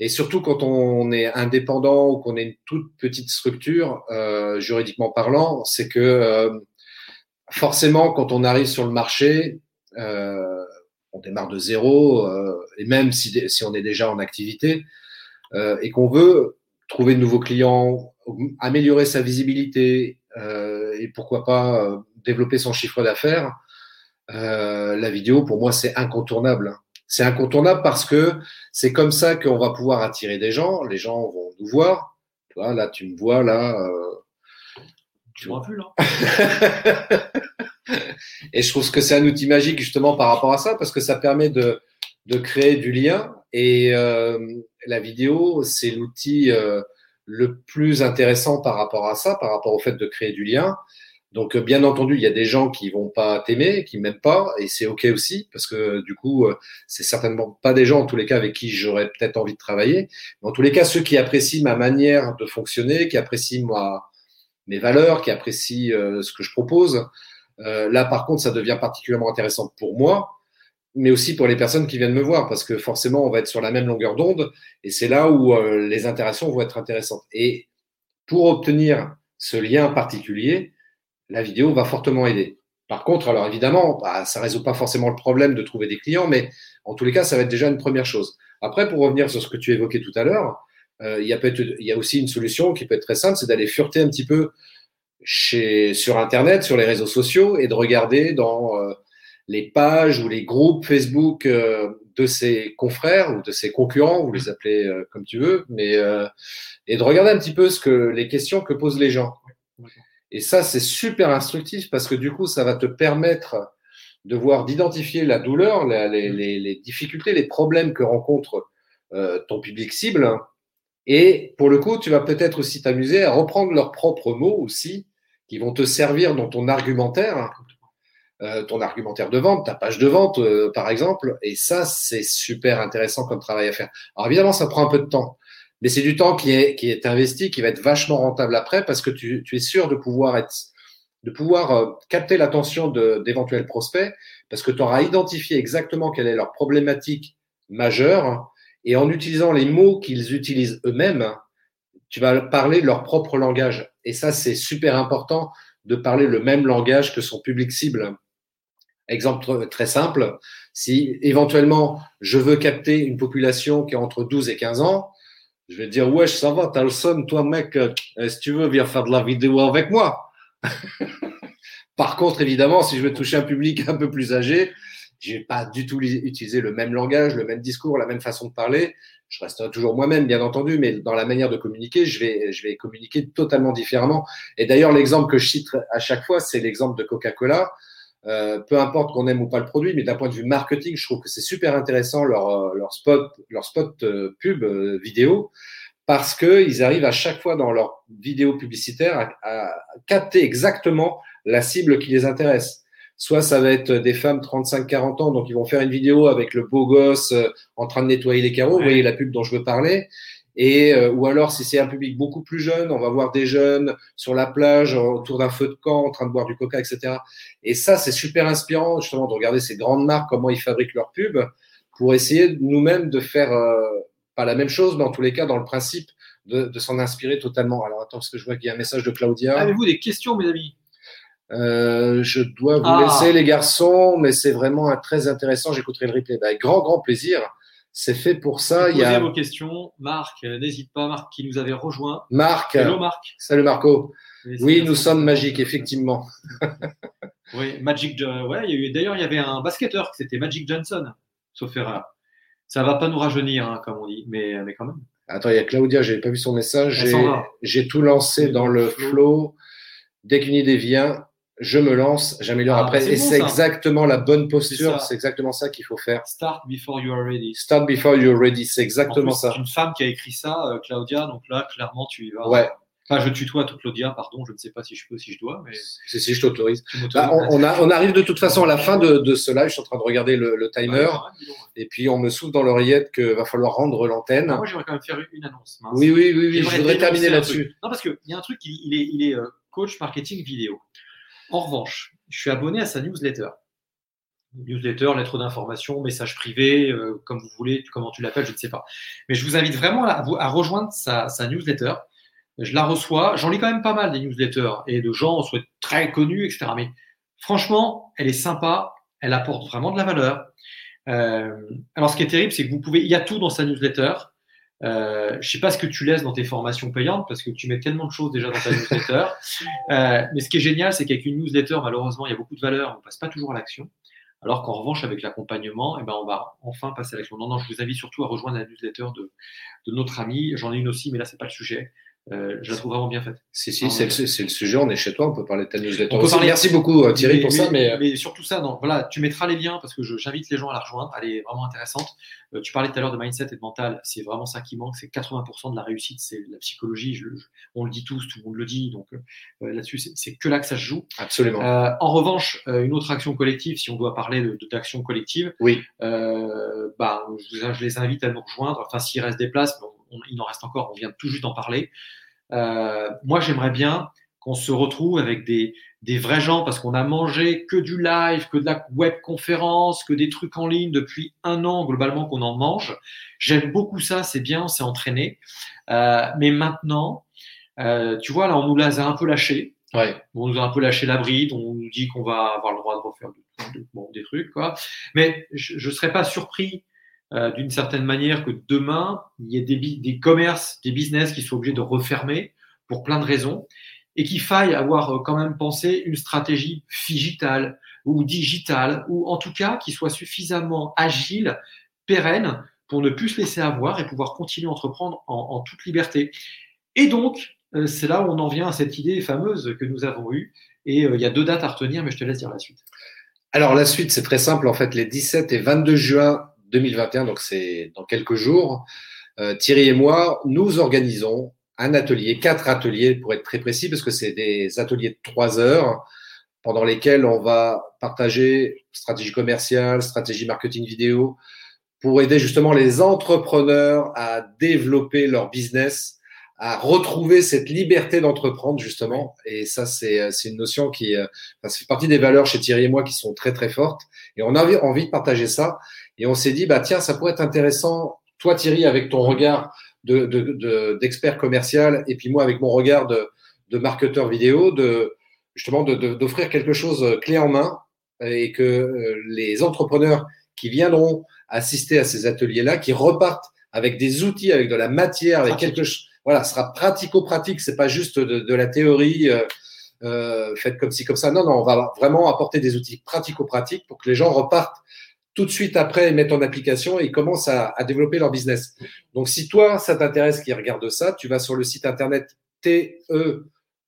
Speaker 1: Et surtout quand on est indépendant ou qu'on est une toute petite structure, euh, juridiquement parlant, c'est que euh, forcément, quand on arrive sur le marché, euh, on démarre de zéro, euh, et même si, on est déjà en activité, euh, et qu'on veut trouver de nouveaux clients, améliorer sa visibilité, et pourquoi pas développer son chiffre d'affaires, la vidéo, pour moi, c'est incontournable. C'est incontournable parce que c'est comme ça qu'on va pouvoir attirer des gens. Les gens vont nous voir. Vois, là, tu me vois, là.
Speaker 2: Euh... Tu vois plus, là. [LAUGHS]
Speaker 1: et je trouve que c'est un outil magique, justement, par rapport à ça, parce que ça permet de, de créer du lien. Et euh, la vidéo, c'est l'outil euh, le plus intéressant par rapport à ça, par rapport au fait de créer du lien. Donc, euh, bien entendu, il y a des gens qui vont pas t'aimer, qui m'aiment pas, et c'est ok aussi, parce que du coup, c'est certainement pas des gens, en tous les cas, avec qui j'aurais peut-être envie de travailler. Mais en tous les cas, ceux qui apprécient ma manière de fonctionner, qui apprécient moi, mes valeurs, qui apprécient euh, ce que je propose, là, par contre, ça devient particulièrement intéressant pour moi, mais aussi pour les personnes qui viennent me voir, parce que forcément, on va être sur la même longueur d'onde, et c'est là où les interactions vont être intéressantes. Et pour obtenir ce lien particulier, la vidéo va fortement aider. Par contre, alors évidemment, bah, ça résout pas forcément le problème de trouver des clients, mais en tous les cas, ça va être déjà une première chose. Après, pour revenir sur ce que tu évoquais tout à l'heure, euh, il, y a il y a aussi une solution qui peut être très simple, c'est d'aller fureter un petit peu sur Internet, sur les réseaux sociaux, et de regarder dans euh, les pages ou les groupes Facebook euh, de ses confrères ou de ses concurrents, vous les appelez euh, comme tu veux, mais euh, et de regarder un petit peu ce que les questions que posent les gens. Et ça, c'est super instructif parce que du coup, ça va te permettre de voir, d'identifier la douleur, les, difficultés, les problèmes que rencontre euh, ton public cible. Et pour le coup, tu vas peut-être aussi t'amuser à reprendre leurs propres mots aussi, qui vont te servir dans ton argumentaire, euh, ton argumentaire de vente, ta page de vente, euh, par exemple. Et ça, c'est super intéressant comme travail à faire. Alors évidemment, ça prend un peu de temps mais c'est du temps qui est, qui est investi, qui va être vachement rentable après parce que tu, es sûr de pouvoir être, de pouvoir euh, capter l'attention d'éventuels prospects parce que tu auras identifié exactement quelle est leur problématique majeure et en utilisant les mots qu'ils utilisent eux-mêmes, tu vas parler leur propre langage. Et ça, c'est super important de parler le même langage que son public cible. Exemple très simple, si éventuellement je veux capter une population qui est entre 12 et 15 ans, je vais dire, wesh, ça va, t'as le son, toi mec, euh, si tu veux, viens faire de la vidéo avec moi. [LAUGHS] Par contre, évidemment, si je veux toucher un public un peu plus âgé, je vais pas du tout utiliser le même langage, le même discours, la même façon de parler. Je resterai toujours moi-même, bien entendu, mais dans la manière de communiquer, je vais, je vais communiquer totalement différemment. Et d'ailleurs, l'exemple que je cite à chaque fois, c'est l'exemple de Coca-Cola. Euh, peu importe qu'on aime ou pas le produit, mais d'un point de vue marketing, je trouve que c'est super intéressant leur, euh, leur spot, leur spot euh, pub vidéo parce qu'ils arrivent à chaque fois dans leur vidéo publicitaire à, à, capter exactement la cible qui les intéresse. Soit ça va être des femmes 35-40 ans, donc ils vont faire une vidéo avec le beau gosse en train de nettoyer les carreaux, vous voyez la pub dont je veux parler. Et, euh, ou alors, si c'est un public beaucoup plus jeune, on va voir des jeunes sur la plage, autour d'un feu de camp, en train de boire du coca, etc. Et ça, c'est super inspirant, justement, de regarder ces grandes marques, comment ils fabriquent leurs pubs, pour essayer nous-mêmes de faire, euh, pas la même chose, mais en tous les cas, dans le principe, de, de s'en inspirer totalement. Alors, attends, parce que je vois qu'il y a un message de Claudia.
Speaker 2: Avez-vous des questions, mes amis?
Speaker 1: Euh, je dois vous ah. laisser les garçons, mais c'est vraiment un très intéressant. J'écouterai le replay. Bah, avec grand, grand plaisir. C'est fait pour ça.
Speaker 2: Il y a... vos questions. Marc, euh, n'hésite pas. Marc qui nous avait rejoint.
Speaker 1: Marc.
Speaker 2: Hello Marc.
Speaker 1: Salut Marco. Oui, nous sommes magiques, effectivement. [LAUGHS]
Speaker 2: oui, Magic. Ouais, il d'ailleurs, il y avait un basketteur, c'était Magic Johnson, sauf erreur. Ça va pas nous rajeunir, hein, comme on dit, mais, mais quand même.
Speaker 1: Attends, il y a Claudia, j'avais pas vu son message. J'ai tout lancé dans le flow. Dès qu'une idée vient, je me lance, j'améliore ah, après. Et c'est exactement la bonne posture, c'est exactement ça qu'il faut faire.
Speaker 2: Start before you are ready.
Speaker 1: Start before you are ready, c'est exactement ça.
Speaker 2: C'est une femme qui a écrit ça, euh, Claudia, donc là, clairement, tu y vas.
Speaker 1: Ouais.
Speaker 2: Enfin, je tutoie toute Claudia, pardon, je ne sais pas si je peux, si je dois, mais.
Speaker 1: Si, si, je t'autorise. Bah, on, on, arrive de toute façon à la fin de, de ce live, je suis en train de regarder le, timer, et puis on me souffle dans l'oreillette qu'il va falloir rendre l'antenne.
Speaker 2: Ah, moi, j'aimerais quand même faire une annonce.
Speaker 1: Oui, oui, oui, oui je voudrais terminer là-dessus.
Speaker 2: Non, parce qu'il y a un truc, il, est, il est euh, coach marketing vidéo. En revanche, je suis abonné à sa newsletter. Newsletter, lettre d'information, message privé, euh, comme vous voulez, comment tu l'appelles, je ne sais pas. Mais je vous invite vraiment à, à rejoindre sa, newsletter. Je la reçois, j'en lis quand même pas mal des newsletters et de gens soit très connus, etc. Mais franchement, elle est sympa, elle apporte vraiment de la valeur. Euh, alors, ce qui est terrible, c'est que vous pouvez, il y a tout dans sa newsletter. Euh, je sais pas ce que tu laisses dans tes formations payantes parce que tu mets tellement de choses déjà dans ta newsletter. [LAUGHS] Euh, mais ce qui est génial, c'est qu'avec une newsletter, malheureusement, il y a beaucoup de valeur, on passe pas toujours à l'action. Alors qu'en revanche, avec l'accompagnement, eh ben, on va enfin passer à l'action. Non, non, je vous invite surtout à rejoindre la newsletter de, de notre ami. J'en ai une aussi, mais là, c'est pas le sujet. Euh, je la trouve vraiment bien faite.
Speaker 1: Si, si, c'est le, sujet, on est chez toi, on peut parler de ta newsletter. On peut parler... Merci beaucoup euh, Thierry pour ça. Mais...
Speaker 2: mais surtout ça, non, voilà, tu mettras les liens parce que j'invite les gens à la rejoindre, elle est vraiment intéressante. Euh, tu parlais tout à l'heure de mindset et de mental, c'est vraiment ça qui manque, c'est 80% de la réussite, c'est la psychologie, je, on le dit tous, tout le monde le dit, donc là-dessus, c'est que là que ça se joue.
Speaker 1: Absolument.
Speaker 2: en revanche, une autre action collective, si on doit parler d'action de, collective,
Speaker 1: oui.
Speaker 2: bah, je, je, les invite à nous rejoindre, enfin s'il reste des places, bon, il en reste encore, on vient tout juste d'en parler. Euh, moi, j'aimerais bien qu'on se retrouve avec des, des vrais gens parce qu'on a mangé que du live, que de la web conférence, que des trucs en ligne depuis un an globalement qu'on en mange. J'aime beaucoup ça, c'est bien, on s'est entraîné. Euh, mais maintenant, euh, tu vois, là, on nous l'a un peu lâché.
Speaker 1: Ouais.
Speaker 2: On nous a un peu lâché la bride, on nous dit qu'on va avoir le droit de refaire bon, des trucs, quoi. Mais je ne serais pas surpris euh, d'une certaine manière que demain, il y ait des, des commerces, des business qui soient obligés de refermer pour plein de raisons et qu'il faille avoir euh, quand même pensé une stratégie digitale ou digitale ou en tout cas qui soit suffisamment agile, pérenne pour ne plus se laisser avoir et pouvoir continuer à entreprendre en, toute liberté. Et donc, euh, c'est là où on en vient à cette idée fameuse que nous avons eue. Et il y a deux dates à retenir, mais je te laisse dire la suite.
Speaker 1: Alors la suite, c'est très simple. En fait, les 17 et 22 juin 2021, donc c'est dans quelques jours, euh, Thierry et moi, nous organisons un atelier, quatre ateliers pour être très précis, parce que c'est des ateliers de trois heures pendant lesquels on va partager stratégie commerciale, stratégie marketing vidéo, pour aider justement les entrepreneurs à développer leur business à retrouver cette liberté d'entreprendre justement. Et ça, c'est une notion qui, euh, fait partie des valeurs chez Thierry et moi qui sont très très fortes. Et on a envie de partager ça. Et on s'est dit, bah tiens, ça pourrait être intéressant. Toi, Thierry, avec ton regard d'expert de, commercial, et puis moi avec mon regard de, marketeur vidéo, de justement d'offrir quelque chose clé en main et que euh, les entrepreneurs qui viendront assister à ces ateliers-là, qui repartent avec des outils, avec de la matière, avec quelque chose. Voilà, ce sera pratico-pratique. C'est pas juste de, la théorie euh, euh, faite comme ci comme ça. Non, non, on va vraiment apporter des outils pratico-pratiques pour que les gens repartent tout de suite après et mettent en application et commencent à, à développer leur business. Donc, si toi, ça t'intéresse, qui regarde ça, tu vas sur le site internet TE2,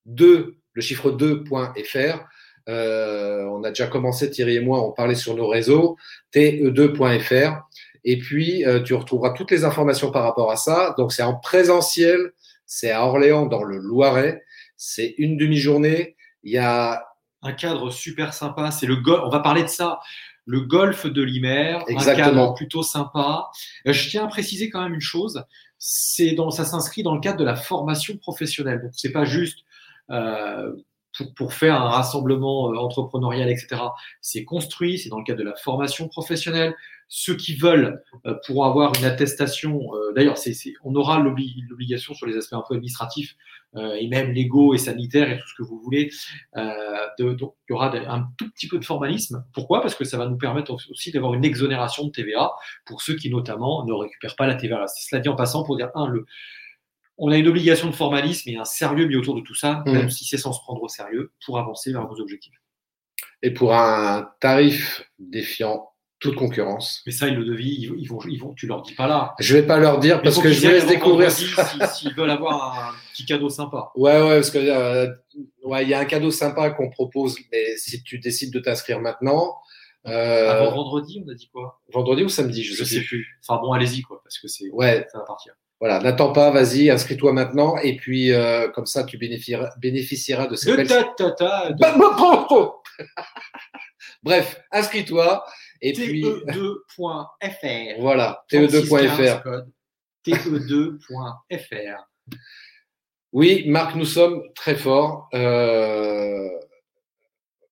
Speaker 1: le chiffre 2.fr. Euh, on a déjà commencé, Thierry et moi, on parlait sur nos réseaux, te2.fr. Et puis, euh, tu retrouveras toutes les informations par rapport à ça. Donc, c'est en présentiel, c'est à Orléans, dans le Loiret. C'est une demi-journée. Il y a
Speaker 2: un cadre super sympa. C'est le golf. On va parler de ça. Le golf de Limer. Un cadre plutôt sympa. Euh, je tiens à préciser quand même une chose. C'est dans, ça s'inscrit dans le cadre de la formation professionnelle. Donc, c'est pas juste euh, pour, faire un rassemblement euh, entrepreneurial, etc. C'est construit, c'est dans le cadre de la formation professionnelle. Ceux qui veulent euh, pour avoir une attestation, euh, d'ailleurs, on aura l'obligation sur les aspects un peu administratifs et même légaux et sanitaires et tout ce que vous voulez. Donc, il y aura un tout petit peu de formalisme. Pourquoi? Parce que ça va nous permettre aussi d'avoir une exonération de TVA pour ceux qui notamment ne récupèrent pas la TVA. C'est cela dit en passant pour dire un le on a une obligation de formalisme et un sérieux mis autour de tout ça, mm. même si c'est sans se prendre au sérieux, pour avancer vers vos objectifs.
Speaker 1: Et pour un tarif défiant toute concurrence.
Speaker 2: Mais ça, ils le devis, ils, vont, ils vont, tu leur dis pas là.
Speaker 1: Je vais pas leur dire parce que je vais laisse découvrir
Speaker 2: S'ils veulent avoir un petit cadeau sympa.
Speaker 1: Ouais, ouais, parce que euh, ouais, il y a un cadeau sympa qu'on propose, mais si tu décides de t'inscrire maintenant.
Speaker 2: Euh, Avant vendredi, on a dit quoi?
Speaker 1: Vendredi ou samedi, je,
Speaker 2: je sais, plus. Enfin bon, allez-y quoi, parce que c'est
Speaker 1: ouais,
Speaker 2: ça va partir.
Speaker 1: Voilà, n'attends pas, vas-y, inscris-toi maintenant et puis euh, comme ça tu bénéficieras, bénéficieras de cette
Speaker 2: belle... ta, [LAUGHS]
Speaker 1: Bref, inscris-toi et
Speaker 2: puis te2.fr.
Speaker 1: Voilà, te2.fr.
Speaker 2: te2.fr.
Speaker 1: Oui, Marc, nous sommes très forts. Euh,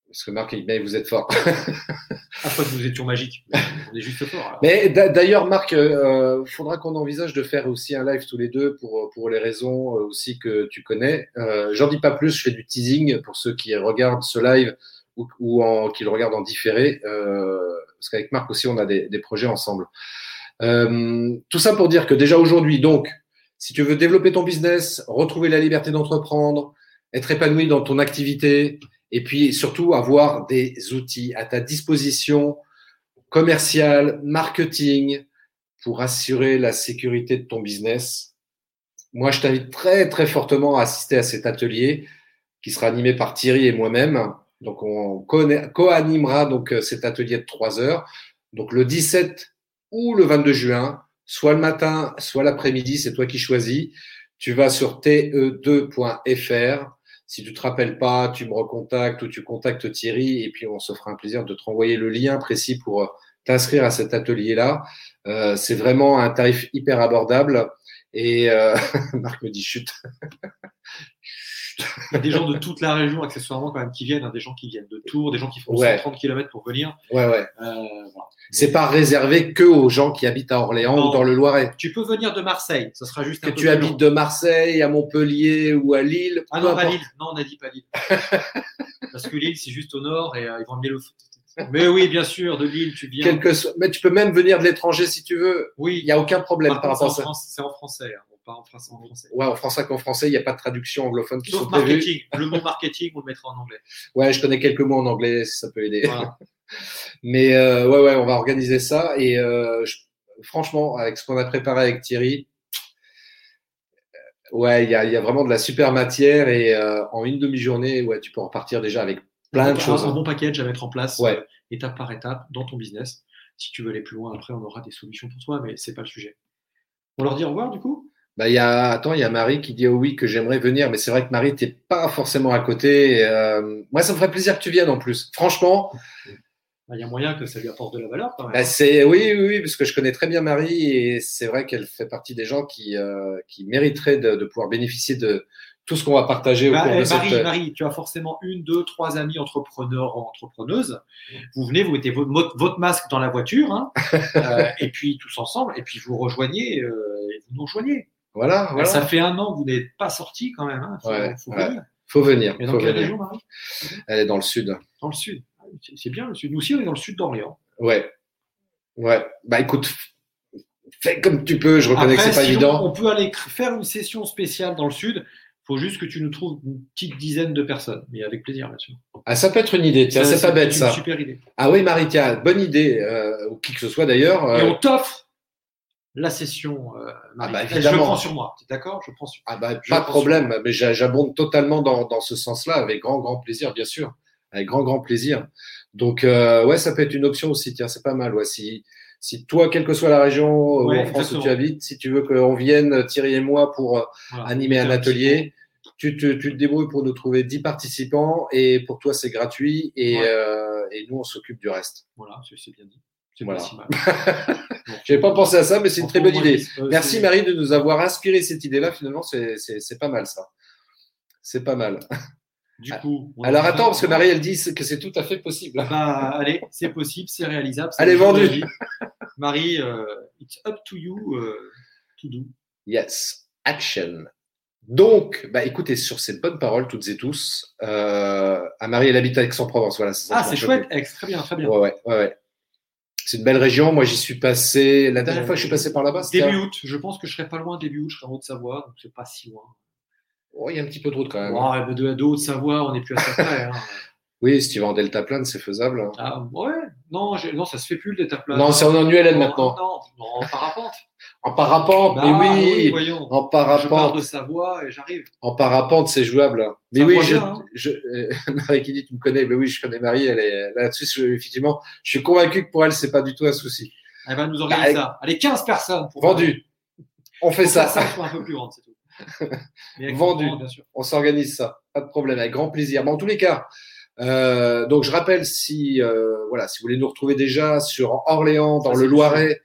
Speaker 1: parce que Marc, mais vous êtes fort. [LAUGHS]
Speaker 2: Après que nous étions magiques. On est juste fort.
Speaker 1: Mais d'ailleurs, Marc, il euh, faudra qu'on envisage de faire aussi un live tous les deux pour, pour les raisons euh, aussi que tu connais. Euh, J'en dis pas plus, je fais du teasing pour ceux qui regardent ce live ou, ou en, qui le regardent en différé. Euh, parce qu'avec Marc aussi, on a des, des projets ensemble. Euh, tout ça pour dire que déjà aujourd'hui, donc, si tu veux développer ton business, retrouver la liberté d'entreprendre, être épanoui dans ton activité, et puis surtout avoir des outils à ta disposition commercial, marketing pour assurer la sécurité de ton business. Moi, je t'invite très très fortement à assister à cet atelier qui sera animé par Thierry et moi-même. Donc, on co-animera donc euh, cet atelier de trois heures. Donc, le 17 ou le 22 juin, soit le matin, soit l'après-midi, c'est toi qui choisis. Tu vas sur te2.fr si tu te rappelles pas, tu me recontactes ou tu contactes Thierry et puis on se fera un plaisir de te renvoyer le lien précis pour euh, t'inscrire à cet atelier-là. Euh, c'est vraiment un tarif hyper abordable. Et euh, [LAUGHS] Marc me dit chute. [LAUGHS]
Speaker 2: Il y a des gens de toute la région, accessoirement, quand même, qui viennent, hein, des gens qui viennent de Tours, des gens qui font 130 km pour venir.
Speaker 1: Ouais, ouais. Euh, C'est pas réservé que aux gens qui habitent à Orléans ou dans le Loiret.
Speaker 2: Tu peux venir de Marseille, ça sera juste
Speaker 1: Que tu habites de Marseille à Montpellier ou à Lille.
Speaker 2: Ah non, pas Lille. Non, on n'a dit pas Lille. [LAUGHS] Parce que Lille, c'est juste au nord et euh, ils vendent le mais oui, bien sûr, de Lille, tu viens.
Speaker 1: Quelque... Mais tu peux même venir de l'étranger si tu veux.
Speaker 2: Oui.
Speaker 1: Il n'y a aucun problème par, rapport à ça.
Speaker 2: C'est en français. Hein en français en français.
Speaker 1: Ouais, en français qu'en français, il n'y a pas de traduction anglophone qui
Speaker 2: sont marketing. Le mot marketing, on le mettra en anglais.
Speaker 1: Ouais, je connais quelques mots en anglais, si ça peut aider. [LAUGHS] Mais euh, ouais, ouais, on va organiser ça. Et euh, franchement, avec ce qu'on a préparé avec Thierry, ouais, il y a, y a, vraiment de la super matière. Et euh, en une demi-journée, ouais, tu peux repartir déjà avec plein de choses.
Speaker 2: Un bon package à mettre en place, ouais. étape par étape, dans ton business. Si tu veux aller plus loin, après, on aura des solutions pour toi, mais c'est pas le sujet. On leur dit au revoir, du coup?
Speaker 1: Bah, il y a, attends, il y a Marie qui dit oh oui que j'aimerais venir, mais c'est vrai que Marie, t'es pas forcément à côté. Euh, moi, ça me ferait plaisir que tu viennes en plus. Franchement,
Speaker 2: Bah, Il y a moyen que ça lui apporte de la valeur quand même.
Speaker 1: Bah, c'est oui, oui, oui, parce que je connais très bien Marie et c'est vrai qu'elle fait partie des gens qui, euh, qui mériteraient de, de pouvoir bénéficier de tout ce qu'on va partager au
Speaker 2: Bah,
Speaker 1: cours
Speaker 2: eh,
Speaker 1: de
Speaker 2: Marie,
Speaker 1: cette.
Speaker 2: Marie, tu as forcément une, deux, trois amis entrepreneurs ou entrepreneuses. Vous venez, vous mettez votre, votre masque dans la voiture, hein, [LAUGHS] euh, et puis tous ensemble, et puis vous rejoignez, euh, et vous nous rejoignez.
Speaker 1: Voilà, voilà.
Speaker 2: Ça fait un an que vous n'êtes pas sorti quand même. Hein. Faut,
Speaker 1: Ouais,
Speaker 2: faut
Speaker 1: ouais.
Speaker 2: venir.
Speaker 1: Faut venir.
Speaker 2: Et dans
Speaker 1: faut
Speaker 2: quelle
Speaker 1: venir.
Speaker 2: région, Marie?
Speaker 1: Elle est dans le sud.
Speaker 2: Dans le sud. Ah c'est- bien le sud. Nous aussi, on est dans le sud d'Orléans.
Speaker 1: Ouais. Ouais. Bah écoute, fais comme tu peux. Je reconnais
Speaker 2: Après,
Speaker 1: que c'est pas évident.
Speaker 2: On, peut aller faire une session spéciale dans le sud. Il faut juste que tu nous trouves une petite dizaine de personnes, mais avec plaisir, bien sûr.
Speaker 1: Ah, ça peut être une idée. Tiens, c'est pas bête
Speaker 2: une
Speaker 1: ça.
Speaker 2: super idée.
Speaker 1: Ah oui, tiens, bonne idée, euh, ou qui que ce soit d'ailleurs.
Speaker 2: Et
Speaker 1: euh,
Speaker 2: on t'offre la session. euh, Marie.
Speaker 1: Ah bah,
Speaker 2: je prends sur moi. T'es d'accord? Je prends sur.
Speaker 1: Ah bah,
Speaker 2: Je
Speaker 1: pas de problème, mais j'a- j'abonde totalement dans, dans ce sens-là, avec grand, grand plaisir, bien sûr. Avec grand, grand plaisir. Donc, euh, ouais, ça peut être une option aussi, tiens, c'est pas mal. Ouais. Si, si toi, quelle que soit la région euh, ou en France où tu habites, si tu veux qu'on vienne, Thierry et moi, pour
Speaker 2: Voilà.
Speaker 1: animer un atelier, tu te, tu te débrouilles pour nous trouver 10 participants et pour toi, c'est gratuit et,
Speaker 2: Ouais.
Speaker 1: euh, et nous, on s'occupe du reste.
Speaker 2: Voilà, c'est bien dit. C'est
Speaker 1: Voilà.
Speaker 2: pas si mal.
Speaker 1: Pas pensé à ça, mais c'est une très bonne idée. Merci Marie de nous avoir inspiré cette idée-là. Finalement, c'est pas mal ça. C'est pas mal.
Speaker 2: Du coup.
Speaker 1: Alors attends, parce que Marie, elle dit que c'est tout à fait possible.
Speaker 2: Bah, allez, c'est possible, c'est réalisable.
Speaker 1: Allez, vendu.
Speaker 2: Marie, euh, it's up to you euh, to do.
Speaker 1: Yes, action. Donc, bah écoutez, sur ces bonnes paroles, toutes et tous, euh, à Marie, elle habite à Aix-en-Provence. Voilà.
Speaker 2: Ah, c'est chouette, Ex, très bien, très bien.
Speaker 1: Ouais, ouais, ouais. C'est une belle région. Moi, j'y suis passé. La dernière fois que je suis passé par là-bas, c'était.
Speaker 2: Début août, je pense que je serai pas loin début août, je serai en Haute-Savoie, donc c'est pas si loin.
Speaker 1: Oh, il y a un petit peu de route quand même.
Speaker 2: De, de Haute-Savoie, on n'est plus à ça près. hein. [LAUGHS]
Speaker 1: Oui, si tu vas en Delta Plane, c'est faisable. hein.
Speaker 2: Ah, ouais, non, non, ça se fait plus le détaplat.
Speaker 1: Non, c'est en ULN
Speaker 2: Non,
Speaker 1: maintenant.
Speaker 2: Non, non, en parapente.
Speaker 1: En parapente,
Speaker 2: Bah,
Speaker 1: mais oui.
Speaker 2: voyons.
Speaker 1: En
Speaker 2: Je pars
Speaker 1: parapente.
Speaker 2: de Savoie et j'arrive.
Speaker 1: En parapente, c'est jouable. Mais
Speaker 2: Ça
Speaker 1: oui, je,
Speaker 2: bien, hein.
Speaker 1: je, euh, [LAUGHS] Marie qui dit, tu me connais. Mais oui, je connais Marie. Elle est là-dessus. je- effectivement, je suis convaincu que pour elle, c'est pas du tout un souci.
Speaker 2: Elle va nous organiser
Speaker 1: Bah,
Speaker 2: ça. Allez, 15 personnes. Pour
Speaker 1: Vendu. On fait ça.
Speaker 2: ça soit un peu plus grande, c'est tout. [LAUGHS] Mais avec
Speaker 1: Vendu.
Speaker 2: bien sûr.
Speaker 1: On s'organise ça. Pas de problème. Avec grand plaisir. Mais en tous les cas, euh, donc je rappelle si, euh, voilà, si vous voulez nous retrouver déjà sur Orléans, dans le Loiret,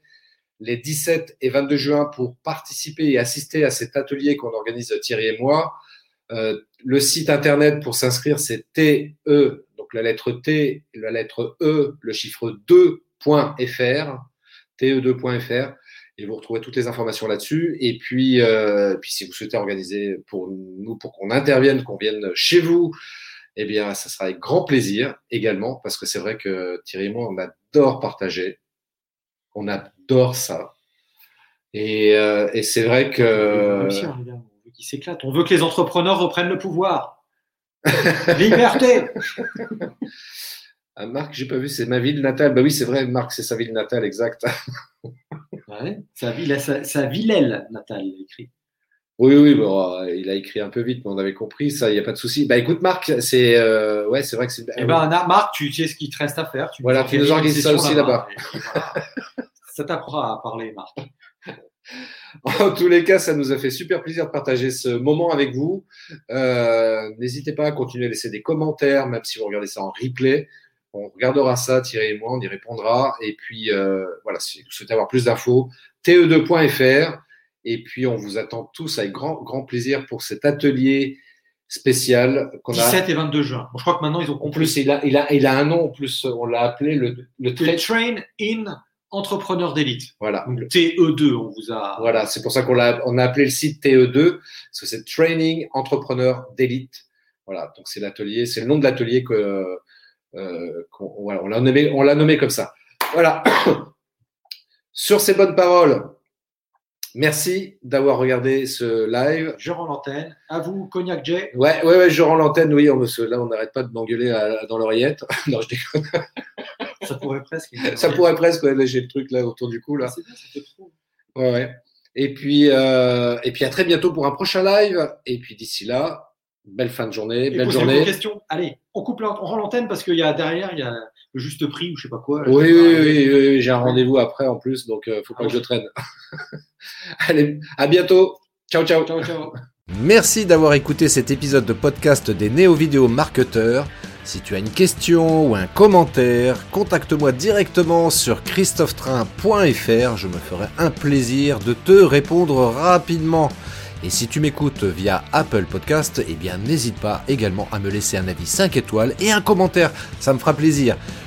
Speaker 1: les 17 et 22 juin pour participer et assister à cet atelier qu'on organise Thierry et moi. Euh, le site internet pour s'inscrire, c'est TE, donc la lettre T, la lettre E, le chiffre 2.fr, te2.fr, et vous retrouvez toutes les informations là-dessus. Et puis, euh, puis si vous souhaitez organiser pour nous, pour qu'on intervienne, qu'on vienne chez vous, eh bien, ça sera avec grand plaisir également, parce que c'est vrai que Thierry et moi, on adore partager, on adore ça. Et, euh, et c'est vrai que.
Speaker 2: On veut qu'ils s'éclatent. On veut que les entrepreneurs reprennent le pouvoir. [LAUGHS] Liberté
Speaker 1: Ah, Marc, j'ai pas vu, c'est ma ville natale. Bah oui, c'est vrai, Marc, c'est sa ville natale, exact.
Speaker 2: ouais, sa, ville, sa, sa Villelle natale, il a écrit.
Speaker 1: Oui, oui, bon, euh, il a écrit un peu vite, mais on avait compris, ça, il n'y a pas de souci. Bah écoute, Marc, c'est euh, ouais, c'est vrai que c'est.
Speaker 2: Eh ben, Marc, tu sais ce qu'il te reste à faire. Tu
Speaker 1: Voilà, tu nous organises ça aussi là-bas.
Speaker 2: Voilà. ça t'apprendra à parler, Marc.
Speaker 1: En tous les cas, ça nous a fait super plaisir de partager ce moment avec vous. Euh, N'hésitez pas à continuer à laisser des commentaires, même si vous regardez ça en replay. On regardera ça, Thierry et moi, on y répondra. Et puis, euh, voilà, si vous souhaitez avoir plus d'infos, te2.fr. Et puis, on vous attend tous avec grand, grand plaisir pour cet atelier spécial qu'on a.
Speaker 2: 17 et 22 juin. Bon, je crois que maintenant, ils ont
Speaker 1: En
Speaker 2: compris.
Speaker 1: plus, il a, il, a, il a un nom, en plus, on l'a appelé le, le
Speaker 2: Le
Speaker 1: trait.
Speaker 2: Train in Entrepreneur d'élite.
Speaker 1: Voilà.
Speaker 2: Donc, TE2, on vous a.
Speaker 1: Voilà, c'est pour ça qu'on l'a, on a appelé le site TE2, parce que c'est Training Entrepreneur d'élite. Voilà, donc c'est l'atelier, c'est le nom de l'atelier que, euh, qu'on- voilà, on l'a nommé, on l'a nommé comme ça. Voilà. [COUGHS] Sur ces bonnes paroles, merci d'avoir regardé ce live.
Speaker 2: Je rends l'antenne. À vous, Cognac J.
Speaker 1: Ouais, ouais, ouais, je rends l'antenne. Oui, on, me- là, on n'arrête pas de m'engueuler dans l'oreillette. [LAUGHS] non, je déconne.
Speaker 2: Ça pourrait presque.
Speaker 1: Ça pourrait presque, ouais, j'ai le truc là autour du cou là.
Speaker 2: C'est bien, ça fait trop.
Speaker 1: Ouais, ouais. Et puis, euh, et puis à très bientôt pour un prochain live. Et puis d'ici là, belle fin de journée,
Speaker 2: Et
Speaker 1: belle journée.
Speaker 2: Allez, on coupe, on rend l'antenne parce qu'il y a derrière, il y a le juste prix ou je sais pas quoi.
Speaker 1: Oui, oui, oui, oui, oui, j'ai un rendez-vous après en plus, donc euh, faut pas
Speaker 2: Ah
Speaker 1: que je traîne. [LAUGHS] Allez, à bientôt. Ciao, ciao.
Speaker 2: Ciao, ciao.
Speaker 1: Merci d'avoir écouté cet épisode de podcast des néo-vidéo marketeurs. Si tu as une question ou un commentaire, contacte-moi directement sur christophetrain.fr, je me ferai un plaisir de te répondre rapidement. Et si tu m'écoutes via Apple Podcast, eh bien n'hésite pas également à me laisser un avis 5 étoiles et un commentaire, ça me fera plaisir.